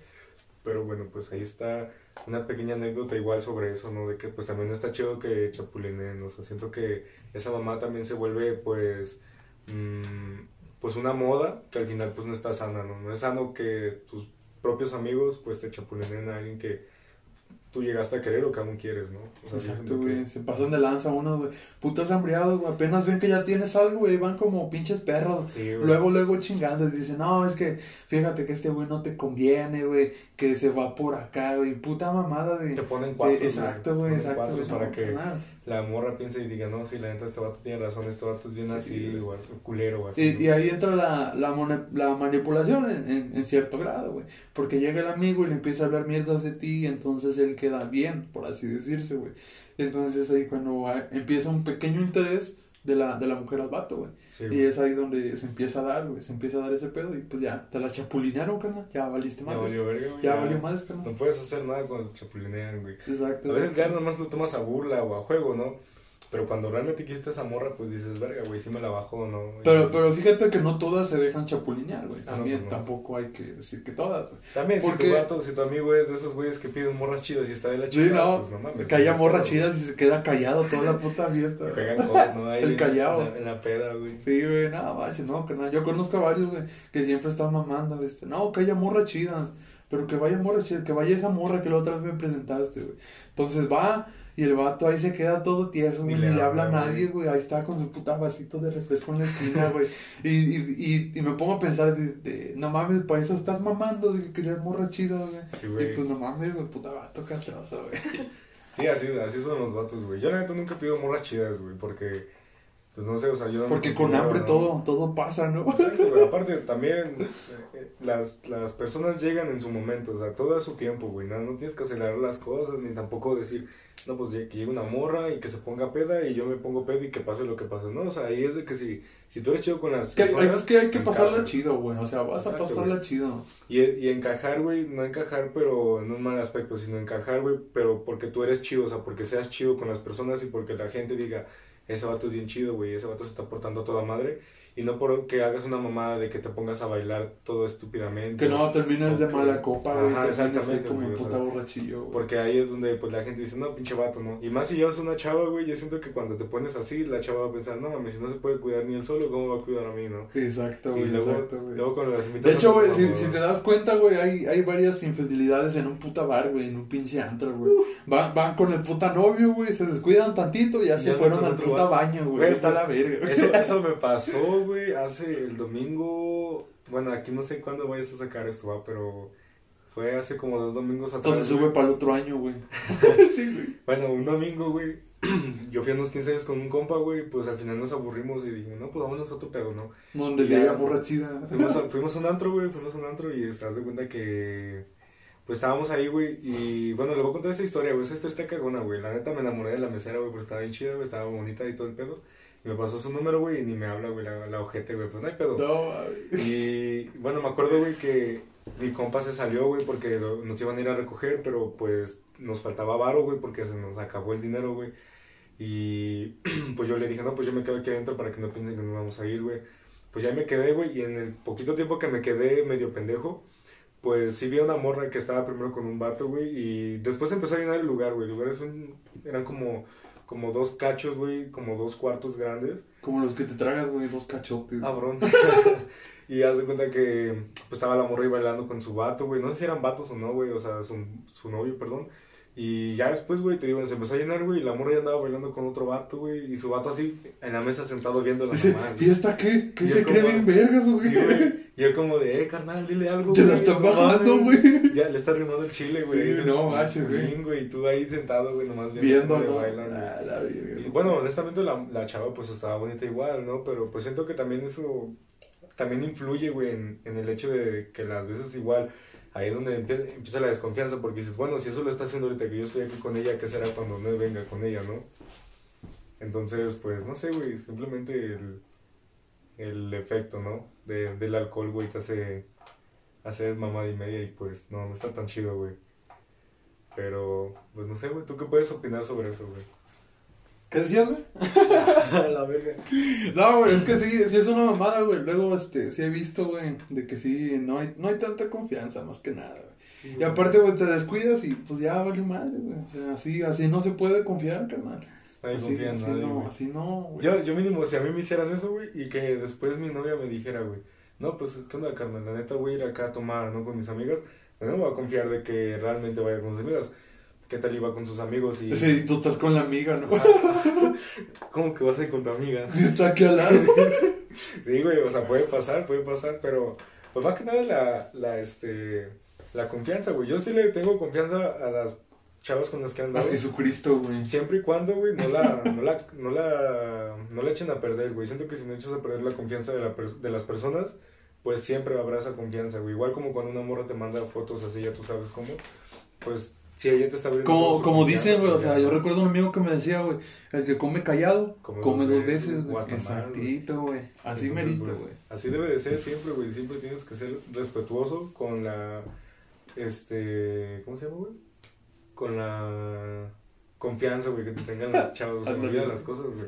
Pero bueno, pues ahí está una pequeña anécdota igual sobre eso, ¿no? De que pues también no está chido que chapulinen, o sea, siento que esa mamá también se vuelve pues mm, pues una moda que al final pues no está sana, ¿no? No es sano que tus propios amigos pues te chapulinen a alguien que tú llegaste a querer o que aún quieres, ¿no? O sea, Exacto, que- güey. Se pasan de lanza unos, güey. Putas hambriados, güey. Apenas ven que ya tienes algo, güey. Van como pinches perros. Sí, güey. Luego, luego chingando. Y dicen, no, es que fíjate que este güey no te conviene, güey. Que se va por acá, güey. Puta mamada de. Te ponen de- cuatro. exacto, güey. Ponen Exacto, güey. para no, que carnal. La morra piense y diga, no, sí, la neta, este vato tiene razón, este vato es bien Sí, así, güey. o culero, o así. Y, y ahí entra la, la, la manipulación en, en- en cierto grado, güey. Porque llega el amigo y le empieza a hablar mierdas de ti, y entonces él queda bien, por así decirse, güey. Entonces ahí cuando va- empieza un pequeño interés de la, de la mujer al vato, güey. Sí, Y es ahí donde se empieza a dar, güey. Se empieza a dar ese pedo y pues ya, te la chapulinearon, carnal. Ya valiste Ya más. valió verga, güey. Ya valió más, carnal. No puedes hacer nada cuando te chapulinean, güey. Exacto. A veces ya nomás lo tomas a burla o a juego, ¿no? Pero cuando realmente quisiste esa morra, pues dices, verga, güey, sí me la bajó, ¿no? Y- Pero, pero fíjate que no todas se dejan chapulinear, güey. Ah, no, También pues no. tampoco hay que decir que todas, güey. También, si porque- tu vato, si tu amigo es de esos güeyes que piden morras chidas y está de la Sí, chingada, no, pues no mames. que haya no, morras no, chidas y se queda callado toda la puta fiesta. güey. Juegan con, ¿no? Ahí El callao. En la, en la peda, güey. Sí, güey, nada manches, no, carnal. Yo conozco a varios, güey, que siempre están mamando, este, no, que haya morras chidas, pero que vaya morra chida, que vaya esa morra que la otra vez me presentaste, güey. Entonces va y el vato ahí se queda todo tieso, Ni le le habla a nadie, güey. Ahí está con su puta vasito de refresco en la esquina, güey. Y, y, y, y me pongo a pensar, de, de, no mames, para eso estás mamando, de que querías morra chida, güey. Sí, y güey. pues no mames, güey, puta vato castroso, güey. Sí, así, así son los vatos, güey. Yo la neta nunca pido morras chidas, güey, porque, pues no sé, o sea, yo no Porque con hambre ¿no? todo, todo pasa, ¿no? Exacto, güey. Aparte, también eh, eh, las, las personas llegan en su momento, o sea, todo es su tiempo, güey. No, no tienes que acelerar las cosas, ni tampoco decir, no, pues que llegue una morra y que se ponga peda y yo me pongo peda y que pase lo que pase. No, o sea, ahí es de que si, si tú eres chido con las Es que, personas. es que hay que pasarla encajas. chido, güey. O sea, vas a pasarla güey. chido. Y, y encajar, güey, no encajar, pero en un mal aspecto, sino encajar, güey, pero porque tú eres chido, o sea, porque seas chido con las personas y porque la gente diga, ese vato es bien chido, güey, ese vato se está portando a toda madre. Y no porque hagas una mamada de que te pongas a bailar todo estúpidamente. Que no termines de mala copa, güey. Ajá, que exactamente, como un puta borrachillo, güey. Porque ahí es donde pues la gente dice, no, pinche vato, ¿no? Y más si llevas una chava, güey, yo siento que cuando te pones así, la chava va a pensar, no mames, si no se puede cuidar ni él solo, ¿cómo va a cuidar a mí, no? Exacto, güey, luego, exacto, güey. luego cuando las De hecho, güey, si, te das cuenta, güey, hay, hay varias infidelidades en un puta bar, güey, en un pinche antro, güey. Van, van con el puta novio, güey, se descuidan tantito y ya se fueron al con puta baño, güey. Güey, Vete a pues, la verga. Eso, eso me pasó, güey, hace el domingo. Bueno, aquí no sé cuándo vayas a sacar esto, va, pero fue hace como dos domingos atrás. Entonces sube güey. para el otro año, güey. sí, güey. Bueno, un domingo, güey. Yo fui a unos 15 años con un compa, güey. Pues al final nos aburrimos y dijimos, no, pues vámonos a otro pedo, ¿no? Donde Ya. llega borrachida. Fuimos a, fuimos a un antro, güey. Fuimos a un antro y das de cuenta que. Pues estábamos ahí, güey. Y bueno, le voy a contar esa historia, güey. Esa historia está cagona, güey. La neta me enamoré de la mesera, güey, porque estaba bien chida, güey. Estaba bonita y todo el pedo. Y me pasó su número, güey, y ni me habla, güey, la, la ojete, güey. Pues no hay pedo. No, güey. Y bueno, me acuerdo, güey, que mi compa se salió, güey, porque nos iban a ir a recoger, pero pues nos faltaba varo, güey, porque se nos acabó el dinero, güey. Y pues yo le dije, no, pues yo me quedo aquí adentro para que no piensen que nos vamos a ir, güey. Pues ya me quedé, güey, y en el poquito tiempo que me quedé medio pendejo, pues sí vi a una morra que estaba primero con un vato, güey, y después empezó a llenar el lugar, güey. El lugar es un, eran como, como dos cachos, güey, como dos cuartos grandes. Como los que te tragas, güey, dos cachotes. Cabrón. y haz de cuenta que pues, estaba la morra ahí bailando con su vato, güey. No sé si eran vatos o no, güey. O sea, su, su novio, perdón. Y ya después, güey, te digo, se empezó a llenar, güey. Y la morra ya andaba bailando con otro vato, güey. Y su vato así en la mesa sentado viendo la Dice, mamá. ¿y esta qué? ¿Qué Y se cree como- bien vergas, güey? Y yo como de, eh, carnal, dile algo, Te la están bajando, mames". güey. Ya, le está rimando el chile, güey. Sí, no manches, güey. Y tú ahí sentado, güey, nomás viendo, Viendo, ¿no? Ah, la verga. Y bueno, honestamente la, la chava pues estaba bonita igual, ¿no? Pero pues siento que también eso también influye, güey, en, en el hecho de que las veces igual, ahí es donde empie- empieza la desconfianza porque dices, bueno, si eso lo está haciendo ahorita que yo estoy aquí con ella, ¿qué será cuando no venga con ella, no? Entonces, pues, no sé, güey, simplemente el, el efecto, ¿no? De, del alcohol, güey, te hace hacer mamada y media y pues no, no está tan chido, güey. Pero, pues no sé, güey, ¿tú qué puedes opinar sobre eso, güey? ¿Qué decías, güey? la verga. No, güey, es que sí, sí es una mamada, güey. Luego, este, sí he visto, güey, de que sí, no hay, no hay tanta confianza, más que nada, güey. Y aparte, güey, te descuidas y pues ya vale madre, güey. O sea, así, así no se puede confiar, carnal. Así, así nadie, no, así no, güey. Yo, yo mínimo, si a mí me hicieran eso, güey, y que después mi novia me dijera, güey, no, pues, ¿qué onda, carnal? La neta voy a ir acá a tomar, ¿no? Con mis amigas. Pues no voy a confiar de que realmente vaya con sus amigas. ¿Qué tal iba con sus amigos? Y... Sí, tú estás con la amiga, ¿no? ¿Cómo que vas a ir con tu amiga? Sí, está aquí al lado. Sí, güey, o sea, puede pasar, puede pasar, pero pues más que nada la, la, este, la confianza, güey. Yo sí le tengo confianza a las chavas con las que han A. Jesucristo, güey. Siempre y cuando, güey, no la, no la, no la, no la echen a perder, güey. Siento que si no echas a perder la confianza de, la de las personas, pues siempre habrá esa confianza, güey. Igual como cuando una morra te manda fotos así, ya tú sabes cómo, pues si ella te está abriendo Como, como dicen, güey, o sea, yo recuerdo un amigo que me decía, güey, el que come callado, Come come, dos veces, güey. Exactito, güey. Así Entonces, merito, pues, güey. Así debe de ser siempre, güey. Siempre tienes que ser respetuoso con la, este, ¿cómo se llama, güey? Con la confianza, güey, que te tengan las chavos. Se olvidan las cosas, güey.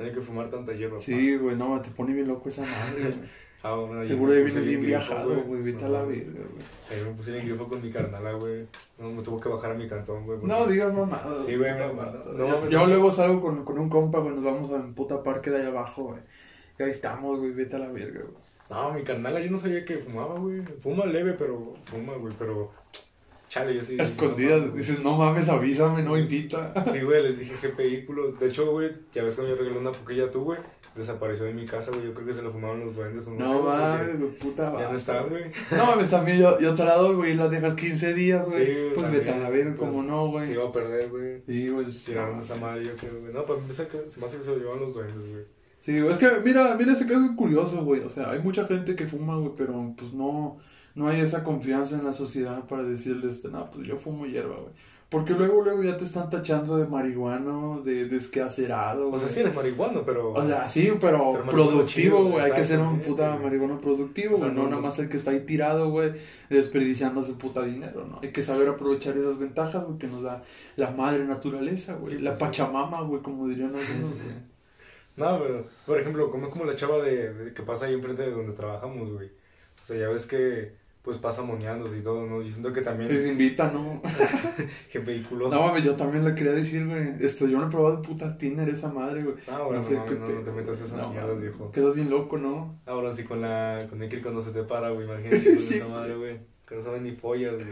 No hay que fumar tanta hierba. Sí, güey, no, te pone bien loco esa madre, güey. pa. Ahora, Seguro puse vienes bien viajado, güey, vete a la verga, güey. Ahí me puse bien grifo con mi carnala, güey. No, me tuvo que bajar a mi cantón, güey. No, digas mamadas. Sí, güey, no, Yo- luego salgo con, con un compa, güey, nos vamos al puta parque de allá abajo, güey. Y ahí estamos, güey, vete a la verga, güey. No, mi carnala yo no sabía que fumaba, güey. Fuma leve, pero fuma, güey. Pero, chale, yo sí. A Escondidas, no, dices, no mames, avísame, no invita. Sí, güey, les dije qué vehículo. De hecho, güey, ya ves cuando yo regalé una poquilla tú, güey. Desapareció de mi casa, güey. Yo creo que se la fumaron los duendes no, No mames, güey, puta Ya madre. no están, güey. No mames, también yo, yo doy, güey, y las dejas 15 días, güey. Sí, pues también, vete a la pues, como no, Se güey. iba a perder, güey. Sí, güey. Tiraron esa madre, yo creo, güey. No, para empezar, se me hace que se lo llevaban los duendes, güey. Sí, es que mira, mira ese caso es curioso, güey. O sea, hay mucha gente que fuma, güey, pero pues no, no hay esa confianza en la sociedad para decirles, no, pues yo fumo hierba, güey. Porque luego, luego ya te están tachando de marihuano, de desquacerado, O güey. sea, sí eres marihuano, pero. O sea, sí, pero, productivo, güey. Hay que ser un puta güey. marihuano productivo, O sea, güey. No, no- nada más el que está ahí tirado, güey, desperdiciando su puta dinero, ¿no? Hay que saber aprovechar esas ventajas, güey, que nos da la madre naturaleza, güey. Sí, la pues, pachamama, güey, como dirían algunos, güey. No, pero, por ejemplo, como es como la chava de, de que pasa ahí enfrente de donde trabajamos, güey. O sea, ya ves que pues pasa moneándose y todo, ¿no? Yo siento que también... Les invita, ¿no? Qué vehículo. No, mames, yo también le quería decir, güey. Esto, yo no he probado puta Tinder esa madre, güey. Ah, bueno, no, sé no, qué no, no te metas esas No, mierdas, viejo. Quedas bien loco, ¿no? Ahora sí con la con el cuando se te para, güey, imagínate con Sí. esa madre, güey. Que no saben ni follas, güey.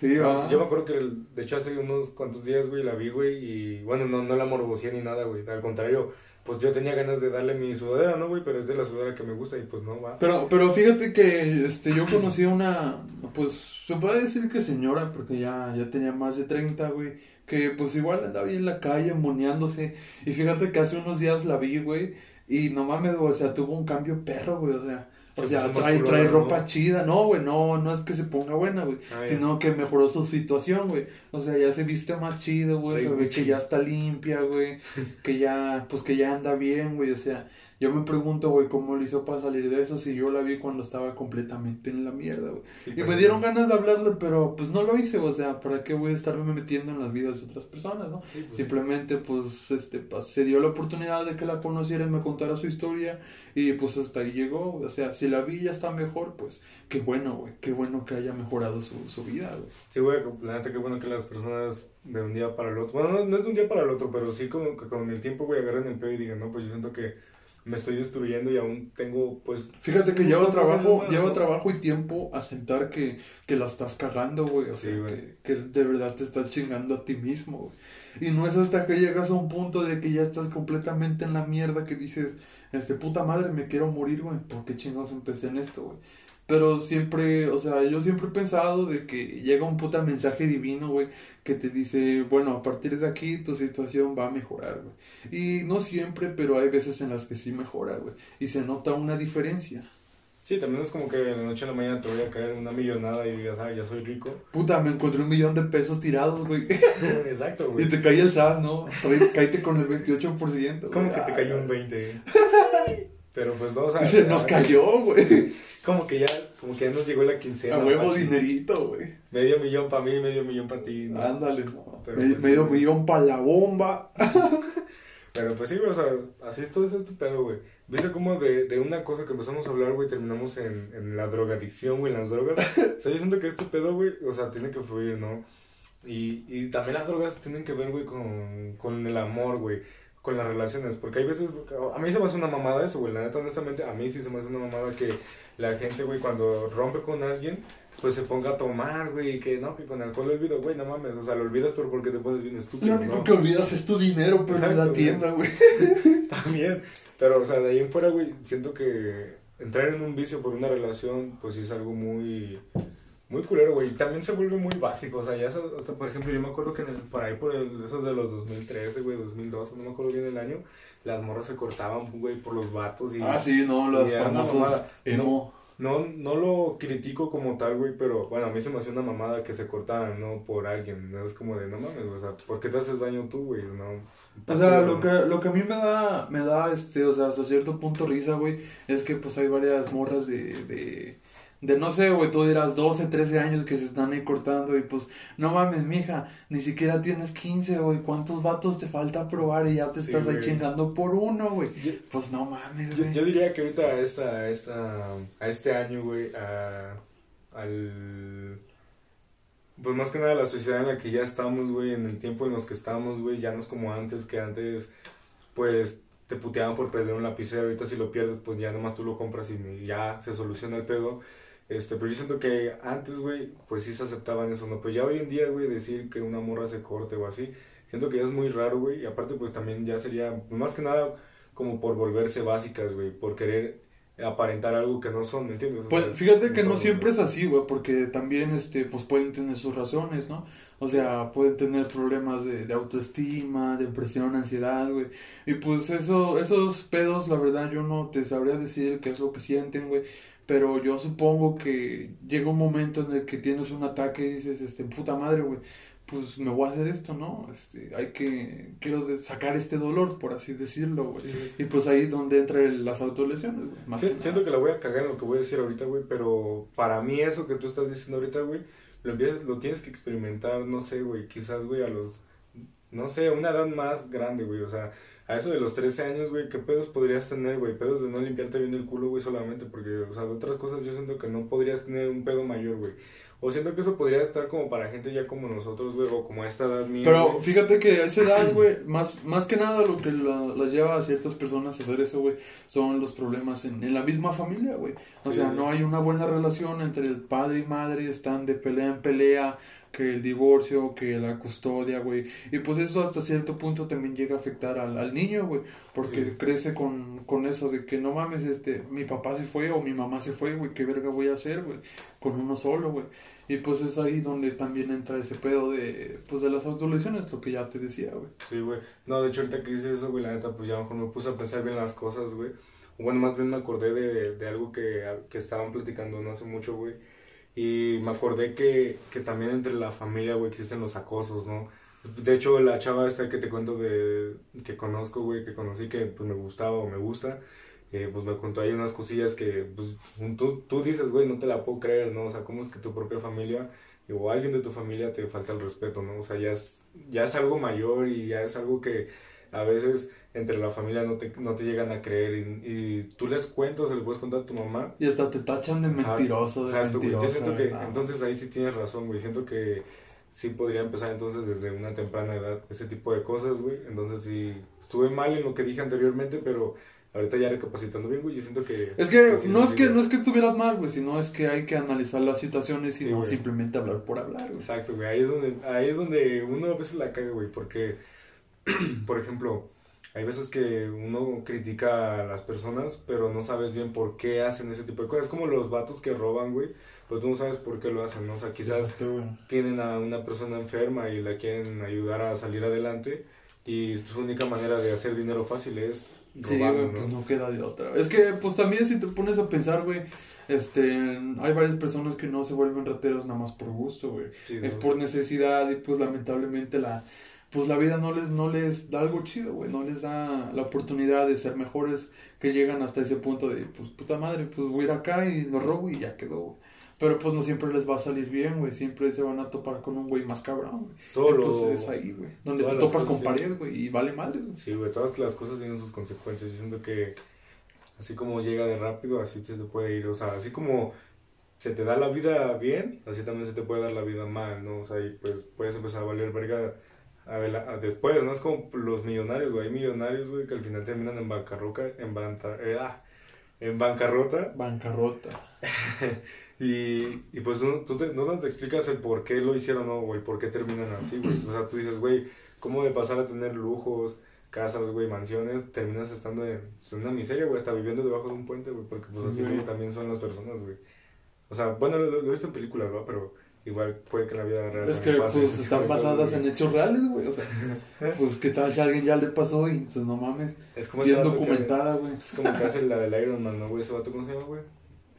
Sí, va. yo me acuerdo que, el- de hecho, hace unos cuantos días, güey, la vi, güey, y bueno, no, no la morboseé ni nada, güey. Al contrario, pues yo tenía ganas de darle mi sudadera, ¿no, güey? Pero es de la sudadera que me gusta y pues no, va. Pero, pero fíjate que este, yo conocí a una, pues se puede decir que señora, porque ya, ya tenía más de 30, güey, que pues igual andaba ahí en la calle moneándose. Y fíjate que hace unos días la vi, güey, y no mames, o sea, tuvo un cambio perro, güey, o sea. O Se sea, trae, trae ¿no? ropa chida. No, güey, no, no es que se ponga buena, güey. Ah. Sino que mejoró su situación, güey. O sea, ya se viste más chido, güey. Se ve que ya está limpia, güey. Que ya, pues que ya anda bien, güey. O sea, yo me pregunto, güey, cómo le hizo para salir de eso si yo la vi cuando estaba completamente en la mierda, güey. Sí, Y pues, me dieron ganas de hablarle, pero pues no lo hice, o sea, ¿para qué voy a estarme metiendo en las vidas de otras personas, no? sí, pues, Simplemente, pues, este, pues, se dio la oportunidad de que la conociera y me contara su historia y pues hasta ahí llegó, o sea, si la vi ya está mejor, pues, qué bueno, güey, qué bueno que haya mejorado su, su vida, güey. Sí, güey, la neta, qué bueno que las personas de un día para el otro, bueno, no, no es de un día para el otro, pero sí como que con el tiempo, güey, agarran el pedo y digan, no, pues yo siento que me estoy destruyendo y aún tengo, pues, Fíjate que lleva ¿Cuántos años trabajo, no? trabajo y tiempo aceptar que, que la estás cagando, güey. O Sí, sea, que, que de verdad te estás chingando a ti mismo, güey. Y no es hasta que llegas a un punto de que ya estás completamente en la mierda que dices, este puta madre, me quiero morir, güey. ¿Por qué chingados empecé en esto, güey? Pero siempre, o sea, yo siempre he pensado de que llega un puta mensaje divino, güey, que te dice, bueno, a partir de aquí tu situación va a mejorar, güey. Y no siempre, pero hay veces en las que sí mejora, güey. Y se nota una diferencia. sí, también es como que de la noche a la mañana te voy a caer una millonada y digas, ah, ya soy rico. Puta, me encontré un millón de pesos tirados, güey. Exacto, Y güey. te cae el SAT, ¿no? Cállate con el 28%. güey. ¿Cómo que te Ah, cayó un 20? Pero pues no, o sea, Se nos cayó, güey. Como que ya, como que ya nos llegó la quincena. A huevo dinerito, güey. Medio millón para mí, medio millón para ti. ¿no? Ándale, no. Pero Me- pues, medio sí. millón para la bomba. Pero pues sí, güey, o sea, así es todo ese pedo, güey. ¿Viste cómo de, de una cosa que empezamos a hablar, güey, terminamos en, en la drogadicción, güey, en las drogas? O sea, yo siento que este pedo, güey, o sea, tiene que fluir, ¿no? Y, y también las drogas tienen que ver, güey, con, con el amor, güey, con las relaciones. Porque hay veces, a mí se me hace una mamada eso, güey, la neta, honestamente, a mí sí se me hace una mamada que la gente, güey, cuando rompe con alguien, pues se ponga a tomar, güey, y que no, que con alcohol lo olvido, güey, no mames, o sea, lo olvidas pero porque te pones bien estúpido, Lo único ¿no? que olvidas es tu dinero, pero en la tienda, güey. También, pero o sea, de ahí en fuera, güey, siento que entrar en un vicio por una relación, pues sí es algo muy, muy culero, güey. Y también se vuelve muy básico, o sea, ya, o sea, por ejemplo, yo me acuerdo que en el, por ahí, por el, esos de los 2013, güey, 2012, no me acuerdo bien el año, las morras se cortaban, güey, por los vatos y... Ah, sí, no, famosos mamada. emo. No, no lo critico como tal, güey, pero bueno, a mí se me hacía una mamada que se cortaran, ¿no? Por alguien, ¿no? Es como de, no mames, o sea, ¿por qué te haces daño tú, güey? No, O sea, lo que, lo que a mí me da, me da, este, o sea, hasta cierto punto risa, güey, es que pues hay varias morras de, de, de no sé, güey, tú dirás 12, 13 años que se están ahí cortando y pues, no mames, mija, ni siquiera tienes 15, güey, ¿cuántos vatos te falta probar y ya te Sí, estás ahí chingando por uno, güey? Yo- Pues no mames, Yo, güey. yo diría que ahorita a esta, a esta, a este año, güey, a, al, pues más que nada la sociedad en la que ya estamos, güey, en el tiempo en los que estamos, güey, ya no es como antes, que antes, pues, te puteaban por perder un lapicero, ahorita si lo pierdes, pues ya nomás tú lo compras y ya se soluciona el pedo, este, pero yo siento que antes, güey, pues sí se aceptaban eso, ¿no? Pues ya hoy en día, güey, decir que una morra se corte o así, siento que ya es muy raro, güey, y aparte, pues también ya sería, más que nada, como por volverse básicas, güey, por querer aparentar algo que no son, ¿me entiendes? O Pues sea, fíjate que no siempre es así, güey, porque también, este, pues pueden tener sus razones, ¿no? O sea, pueden tener problemas de, de autoestima, depresión, ansiedad, güey. Y pues eso, esos pedos, la verdad, yo no te sabría decir qué es lo que sienten, güey. Pero yo supongo que llega un momento en el que tienes un ataque y dices, este, puta madre, güey, pues me voy a hacer esto, ¿no? Este, hay que, quiero sacar este dolor, por así decirlo, güey. Sí. Y pues ahí es donde entran las autolesiones, güey. más Sí, que nada. siento que la voy a cagar en lo que voy a decir ahorita, güey, pero para mí eso que tú estás diciendo ahorita, güey, lo, lo tienes que experimentar, no sé, güey, quizás, güey, a los, no sé, a una edad más grande, güey, o sea, a eso de los 13 años, güey, ¿qué pedos podrías tener, güey? Pedos de no limpiarte bien el culo, güey, solamente, porque, o sea, de otras cosas yo siento que no podrías tener un pedo mayor, güey. O siento que eso podría estar como para gente ya como nosotros, güey, o como a esta edad mía. Pero fíjate que a esa edad, güey, más, más que nada lo que la- las lleva a ciertas personas a hacer eso, güey, son los problemas en, en la misma familia, güey. O Sí. sea, no hay una buena relación entre el padre y madre, están de pelea en pelea, que el divorcio, que la custodia, güey. Y pues eso hasta cierto punto también llega a afectar al, al niño, güey, porque Sí. crece con, con eso de que no mames, este, mi papá se fue o mi mamá se fue, güey, ¿qué verga voy a hacer, güey? Con uno solo, güey. Y pues es ahí donde también entra ese pedo de, pues de las autolesiones, lo que ya te decía, güey. Sí, güey. No, de hecho, ahorita que dices eso, güey, la neta, pues ya mejor me puse a pensar bien las cosas, güey. Bueno, más bien me acordé de, de algo que, que estaban platicando no hace mucho, güey. Y me acordé que, que también entre la familia, güey, existen los acosos, ¿no? De hecho, la chava esta que te cuento de... que conozco, güey, que conocí, que pues me gustaba o me gusta, eh, pues me contó ahí unas cosillas que, pues, tú, tú dices, güey, no te la puedo creer, ¿no? O sea, ¿cómo es que tu propia familia o alguien de tu familia te falta el respeto, ¿no? O sea, ya es, ya es algo mayor y ya es algo que a veces entre la familia no te, no te llegan a creer y, y tú les cuentas, se le puedes contar a tu mamá. Y hasta te tachan de mentiroso, de exacto, güey. Yo siento que, entonces ahí sí tienes razón, güey. Siento que sí podría empezar entonces desde una temprana edad ese tipo de cosas, güey. Entonces sí, estuve mal en lo que dije anteriormente, pero ahorita ya recapacitando bien, güey, yo siento que... Es que no es que no es que estuvieras mal, güey, sino es que hay que analizar las situaciones y Sí, no güey. simplemente hablar por hablar, güey. Exacto, güey. Ahí es donde, ahí es donde uno a veces la caga, güey. Porque, por ejemplo, hay veces que uno critica a las personas, pero no sabes bien por qué hacen ese tipo de cosas. Es como los vatos que roban, güey. Pues tú no sabes por qué lo hacen, ¿no? O sea, quizás Exacto, tienen a una persona enferma y la quieren ayudar a salir adelante. Y su única manera de hacer dinero fácil es Sí, güey, pues no queda de otra. Es que, pues también si te pones a pensar, güey, este, hay varias personas que no se vuelven rateros nada más por gusto, güey. Sí, es no. por necesidad y pues lamentablemente la, pues la vida no les, no les da algo chido, güey, no les da la oportunidad de ser mejores que llegan hasta ese punto de, pues puta madre, pues voy a ir acá y lo robo y ya quedó, güey. Pero pues no siempre les va a salir bien, güey, siempre se van a topar con un güey más cabrón, güey. Todo lo- pues es ahí, güey, donde te topas con pared, güey, y vale madre, güey. Sí, güey, todas las cosas tienen sus consecuencias. Yo siento que así como llega de rápido, así se te puede ir. O sea, así como se te da la vida bien, así también se te puede dar la vida mal, ¿no? O sea, y pues puedes empezar a valer verga después, ¿no? Es como los millonarios, güey. Hay millonarios, güey, que al final terminan en bancarrota, en, banta- eh, ah, en bancarrota. Bancarrota. Y, y pues no, tú te, no te explicas el por qué lo hicieron, ¿no? güey, por qué terminan así, güey. O sea, tú dices, güey, ¿cómo de pasar a tener lujos, casas, güey, mansiones, terminas estando en, en una miseria, güey, hasta viviendo debajo de un puente, güey? Porque pues Sí, así güey. también son las personas, güey. O sea, bueno, lo, lo he visto en películas, ¿no? Pero igual puede que la vida real Es que pase pues están basadas en hechos reales, güey. O sea, pues qué tal si a alguien ya le pasó y pues no mames. Es como Bien que- documentada, güey. es como que hace la del Iron Man, ¿no, güey? Ese vato, ¿cómo se llama, güey?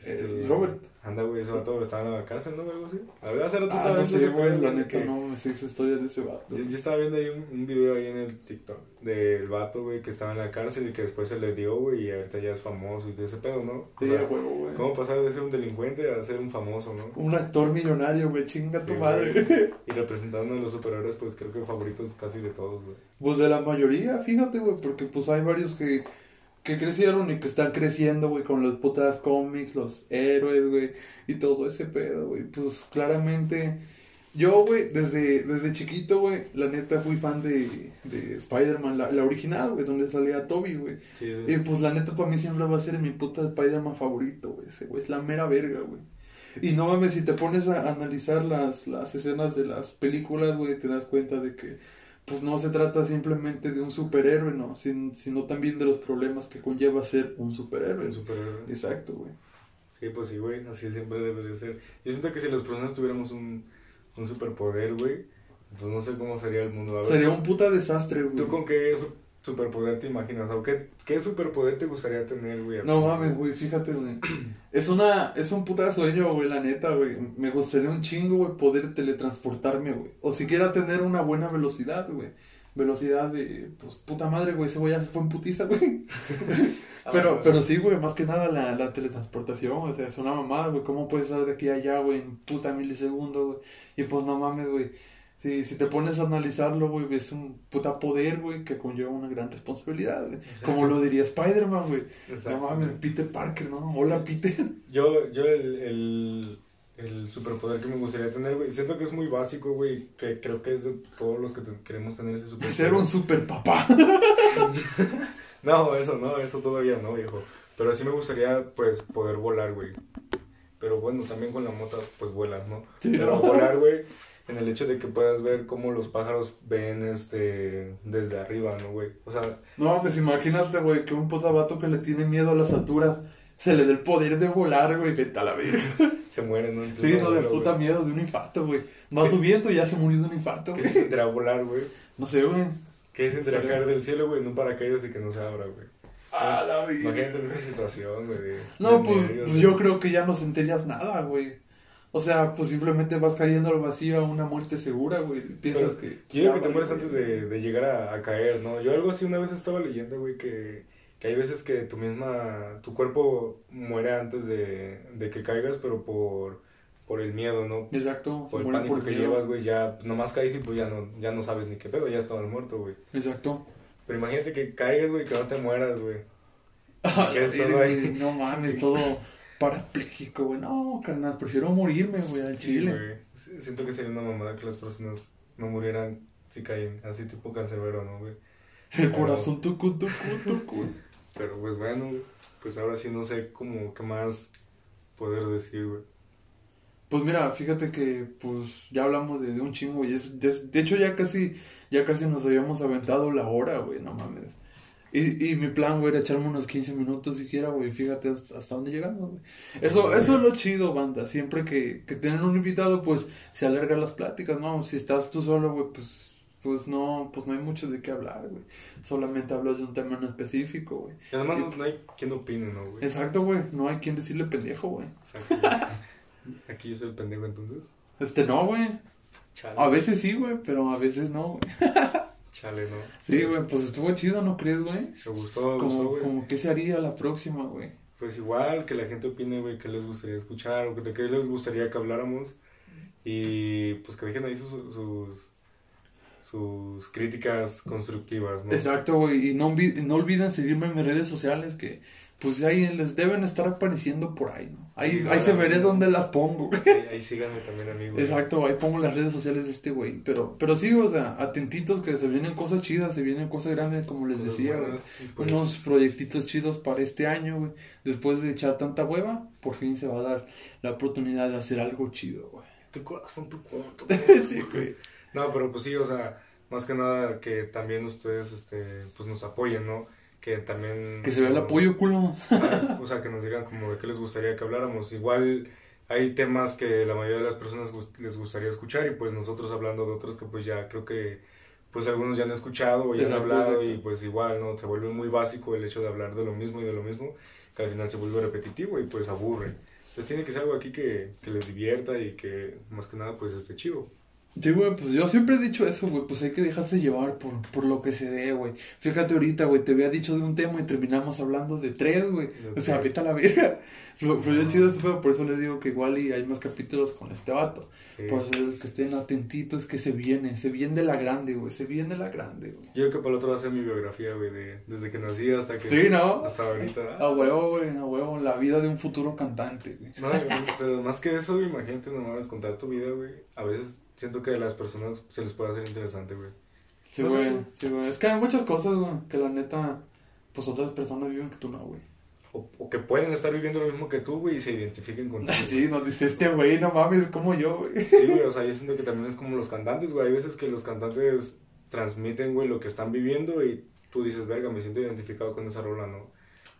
Eh, Este, Robert. Anda, güey, ese vato estaba en la cárcel, ¿no, güey? Algo así. A ver, hace rato Ah, estaba no viendo sé, ese güey. La güey, neta que- no me sé esa historia de ese vato. Yo, yo estaba viendo ahí un, un video ahí en el TikTok del vato, güey, que estaba en la cárcel y que después se le dio, güey, y ahorita ya es famoso y todo ese pedo, ¿no? Sí, a huevo, güey. ¿Cómo pasar de ser un delincuente a ser un famoso, no? Un actor millonario, güey. Chinga tu madre. güey. Y representar uno de los superhéroes, pues creo que favoritos casi de todos, güey. Pues de la mayoría, fíjate, güey. Porque pues hay varios que, que crecieron y que están creciendo, güey, con los putas cómics, los héroes, güey. Y todo ese pedo, güey. Pues claramente. Yo, güey, desde, desde chiquito, güey, la neta fui fan de, de Spider-Man, la, la original, güey, donde salía Toby, güey. Sí, Y pues la neta para mí siempre va a ser mi puta Spider-Man favorito, güey. Ese güey es la mera verga, güey. Y no mames, si te pones a analizar las, las escenas de las películas, güey, te das cuenta de que pues no se trata simplemente de un superhéroe, no, sin- sino también de los problemas que conlleva ser un superhéroe. un superhéroe. Exacto, güey. Sí, pues sí, güey, así siempre debe de ser. Yo siento que si las personas tuviéramos un, un superpoder, güey, pues no sé cómo sería el mundo. Ver, Sería un puta desastre, güey. ¿Tú con qué superpoder te imaginas? ¿O qué, qué superpoder te gustaría tener, güey? No mames, güey, fíjate, güey. Es una, es un puta sueño, güey, la neta, güey. Me gustaría un chingo, güey, poder teletransportarme, güey. O siquiera tener una buena velocidad, güey. Velocidad de, pues, puta madre, güey, ese güey ya se fue en putiza, güey. Pero, Ah, pero sí, güey, más que nada la, la teletransportación, o sea, es una mamada, güey. ¿Cómo puedes estar de aquí a allá, güey, en puta milisegundos, güey? Y pues no mames, güey. Sí, si te pones a analizarlo, güey, es un puta poder, güey, que conlleva una gran responsabilidad, güey. Como lo diría Spider-Man, güey. No mames, Peter Parker, ¿no? Hola, Peter. Yo, yo el, el, el superpoder que me gustaría tener, güey, siento que es muy básico, güey, que creo que es de todos los que te- queremos tener ese superpoder. Ser un super papá. No, eso no, eso todavía no, viejo. Pero sí me gustaría, pues, poder volar, güey. Pero bueno, también con la moto, pues, vuelas, ¿no? Sí, Pero ¿no? volar, güey, en el hecho de que puedas ver cómo los pájaros ven, este, desde arriba, ¿no, güey? O sea, No, pues imagínate, güey, que un puta vato que le tiene miedo a las alturas se le dé el poder de volar, güey, vete a la verga. se mueren, ¿no? Sí, no, de pero, puta güey, miedo, de un infarto, güey. Va subiendo y ya se murió de un infarto, ¿Qué güey. se sentirá volar, güey? No sé, güey. ¿Qué se sentirá caer del cielo, güey, en un paracaídas y que no se abra, güey? Ah, la Imagínate en esa situación, güey. de- No, de pues, nervios, pues yo creo que ya no sentirías nada, güey. O sea, pues simplemente vas cayendo al vacío a una muerte segura, güey. Piensas Pero que... Yo digo que te mueres antes de, de llegar a, a caer, ¿no? Yo algo así una vez estaba leyendo, güey, que, que hay veces que tu misma, tu cuerpo muere antes de, de que caigas, pero por, por el miedo, ¿no? Exacto. Por el pánico por que miedo. llevas, güey, ya nomás caes y pues ya no, ya no sabes ni qué pedo, ya estabas muerto, güey. Exacto. Pero imagínate que caigas, güey, que no te mueras, güey. Que es todo ahí. güey, No mames, todo parapléjico, güey. No, carnal, prefiero morirme, güey, al Sí, chile. güey. Siento que sería una mamada que las personas no murieran si caen, así tipo cancerbero, ¿no, güey? El corazón tucu, tucu, tucu. Pero pues bueno, pues ahora sí no sé cómo qué más poder decir, güey. Pues mira, fíjate que pues ya hablamos de, de un chingo, güey. Es- de, de hecho ya casi, ya casi nos habíamos aventado la hora, güey, no mames. Y, y mi plan, güey, era echarme unos 15 minutos siquiera, güey. Fíjate hasta, hasta dónde llegamos, güey. Eso, eso es lo chido, banda. Siempre que, que tienen un invitado, pues se alargan las pláticas, ¿no? Si estás tú solo, güey, pues, pues no, pues no hay mucho de qué hablar, güey. Solamente hablas de un tema en específico, güey. Y además no, no hay quien opine, ¿no, güey? Exacto, güey. No hay quien decirle pendejo, güey. Exacto. Aquí yo soy el pendejo entonces. Este, no, güey. A veces sí, güey, pero a veces no, güey. Chale, ¿no? Sí, güey, pues estuvo chido, ¿no crees, güey? Me gustó, me gustó, Como, güey. como qué se haría la próxima, güey. Pues igual, que la gente opine, güey, qué les gustaría escuchar o que- de qué les gustaría que habláramos. Y pues que dejen ahí sus, sus, sus críticas constructivas, ¿no? Exacto, güey. Y no, no olviden seguirme en mis redes sociales que, pues ahí les deben estar apareciendo por ahí, ¿no? Ahí, Sí, ahí se veré dónde las pongo, güey. Ahí, síganme también, amigos. Exacto, ahí pongo las redes sociales de este güey. Pero, pero sí, o sea, atentitos que se vienen cosas chidas, se vienen cosas grandes, como les Cosas decía, buenas, pues, Unos proyectitos chidos para este año, güey. Después de echar tanta hueva, por fin se va a dar la oportunidad de hacer algo chido, güey. Tu corazón, tu cuerpo. sí, güey. No, pero pues sí, o sea, más que nada que también ustedes, este, pues nos apoyen, ¿no? Que también... Que se vea el apoyo, culo. Ah, o sea, que nos digan como de qué les gustaría que habláramos. Igual hay temas que la mayoría de las personas gust- les gustaría escuchar y pues nosotros hablando de otros que pues ya creo que pues algunos ya han escuchado o ya Exacto, han hablado exacto. y pues igual, ¿no? Se vuelve muy básico el hecho de hablar de lo mismo y de lo mismo que al final se vuelve repetitivo y pues aburre. Entonces tiene que ser algo aquí que, que les divierta y que más que nada pues esté chido. Sí, güey, pues yo siempre he dicho eso, güey, pues hay que dejarse llevar por, por lo que se dé, güey. Fíjate ahorita, güey, te había dicho de un tema y terminamos hablando de tres, güey. O sea, vete a la verga. Flu- Fluyó chido este pedo, por eso les digo que igual y hay más capítulos con este vato. Sí. Por eso es que estén atentitos, que se viene, se viene de la grande, güey, se viene de la grande, güey. Yo creo que para el otro va a ser mi biografía, güey, de, desde que nací hasta que... Sí, ¿no? Hasta ahorita. A huevo, güey, a huevo, la vida de un futuro cantante, güey. No, pero más que eso, güey, imagínate, no mames, contar tu vida, güey. A veces siento que a las personas se les puede hacer interesante, güey. Sí, güey. sí, güey. Es que hay muchas cosas, güey, que la neta, pues otras personas viven que tú no, güey. O, o que pueden estar viviendo lo mismo que tú, güey, y se identifiquen contigo. Sí, nos dice este güey, no mames, como yo, güey. Sí, güey, o sea, yo siento que también es como los cantantes, güey. Hay veces que los cantantes transmiten, güey, lo que están viviendo y tú dices, verga, me siento identificado con esa rola, ¿no?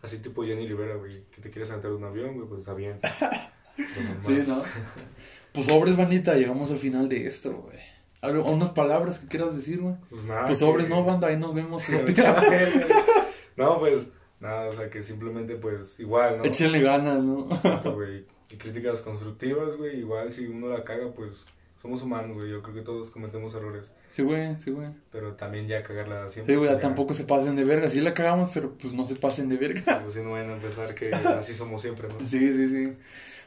Así tipo Jenny Rivera, güey, que te quieres saltar de un avión, güey, pues está bien. Sí, ¿no? Pues sobres, bandita, llegamos al final de esto, güey. Algo- unas palabras que quieras decir, güey. Pues nada. Pues sobres, que- no, banda, ahí nos vemos. no, pues, nada, o sea, que simplemente, pues, igual, ¿no? Échenle ganas, ¿no? Exacto, güey. Y críticas constructivas, güey. Igual si uno la caga, pues somos humanos, güey. Yo creo que todos cometemos errores. Sí, güey, sí, güey. Pero también ya cagarla siempre. Sí, güey, ya- tampoco se pasen de verga. Sí la cagamos, pero pues no se pasen de verga. Como si no vayan a pensar que así somos siempre, ¿no? Sí, sí, sí.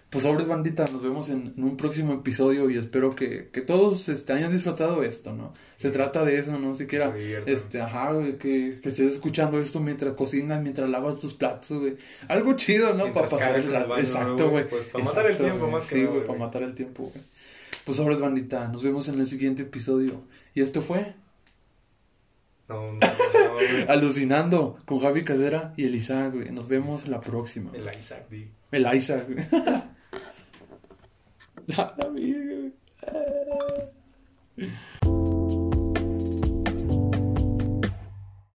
Pues sobres bandita, nos vemos en, en un próximo episodio y espero que, que todos este, hayan disfrutado esto, ¿no? Se trata de eso, ¿no? Siquiera, este, ajá, güey, que, que estés escuchando esto mientras cocinas, mientras lavas tus platos, güey. Algo chido, ¿no? Mientras Para pasar el rato. baño, ¿no, Exacto, güey? güey. Pues, para matar el tiempo, güey. más que Sí, güey, güey. para matar el tiempo, güey. Pues sobres bandita, nos vemos en el siguiente episodio. Y esto fue No, no, no, no, güey. Alucinando con Javi Casera y el Isaac, güey. Nos vemos la próxima. El Isaac D. El Isaac, güey. Damen, Herren.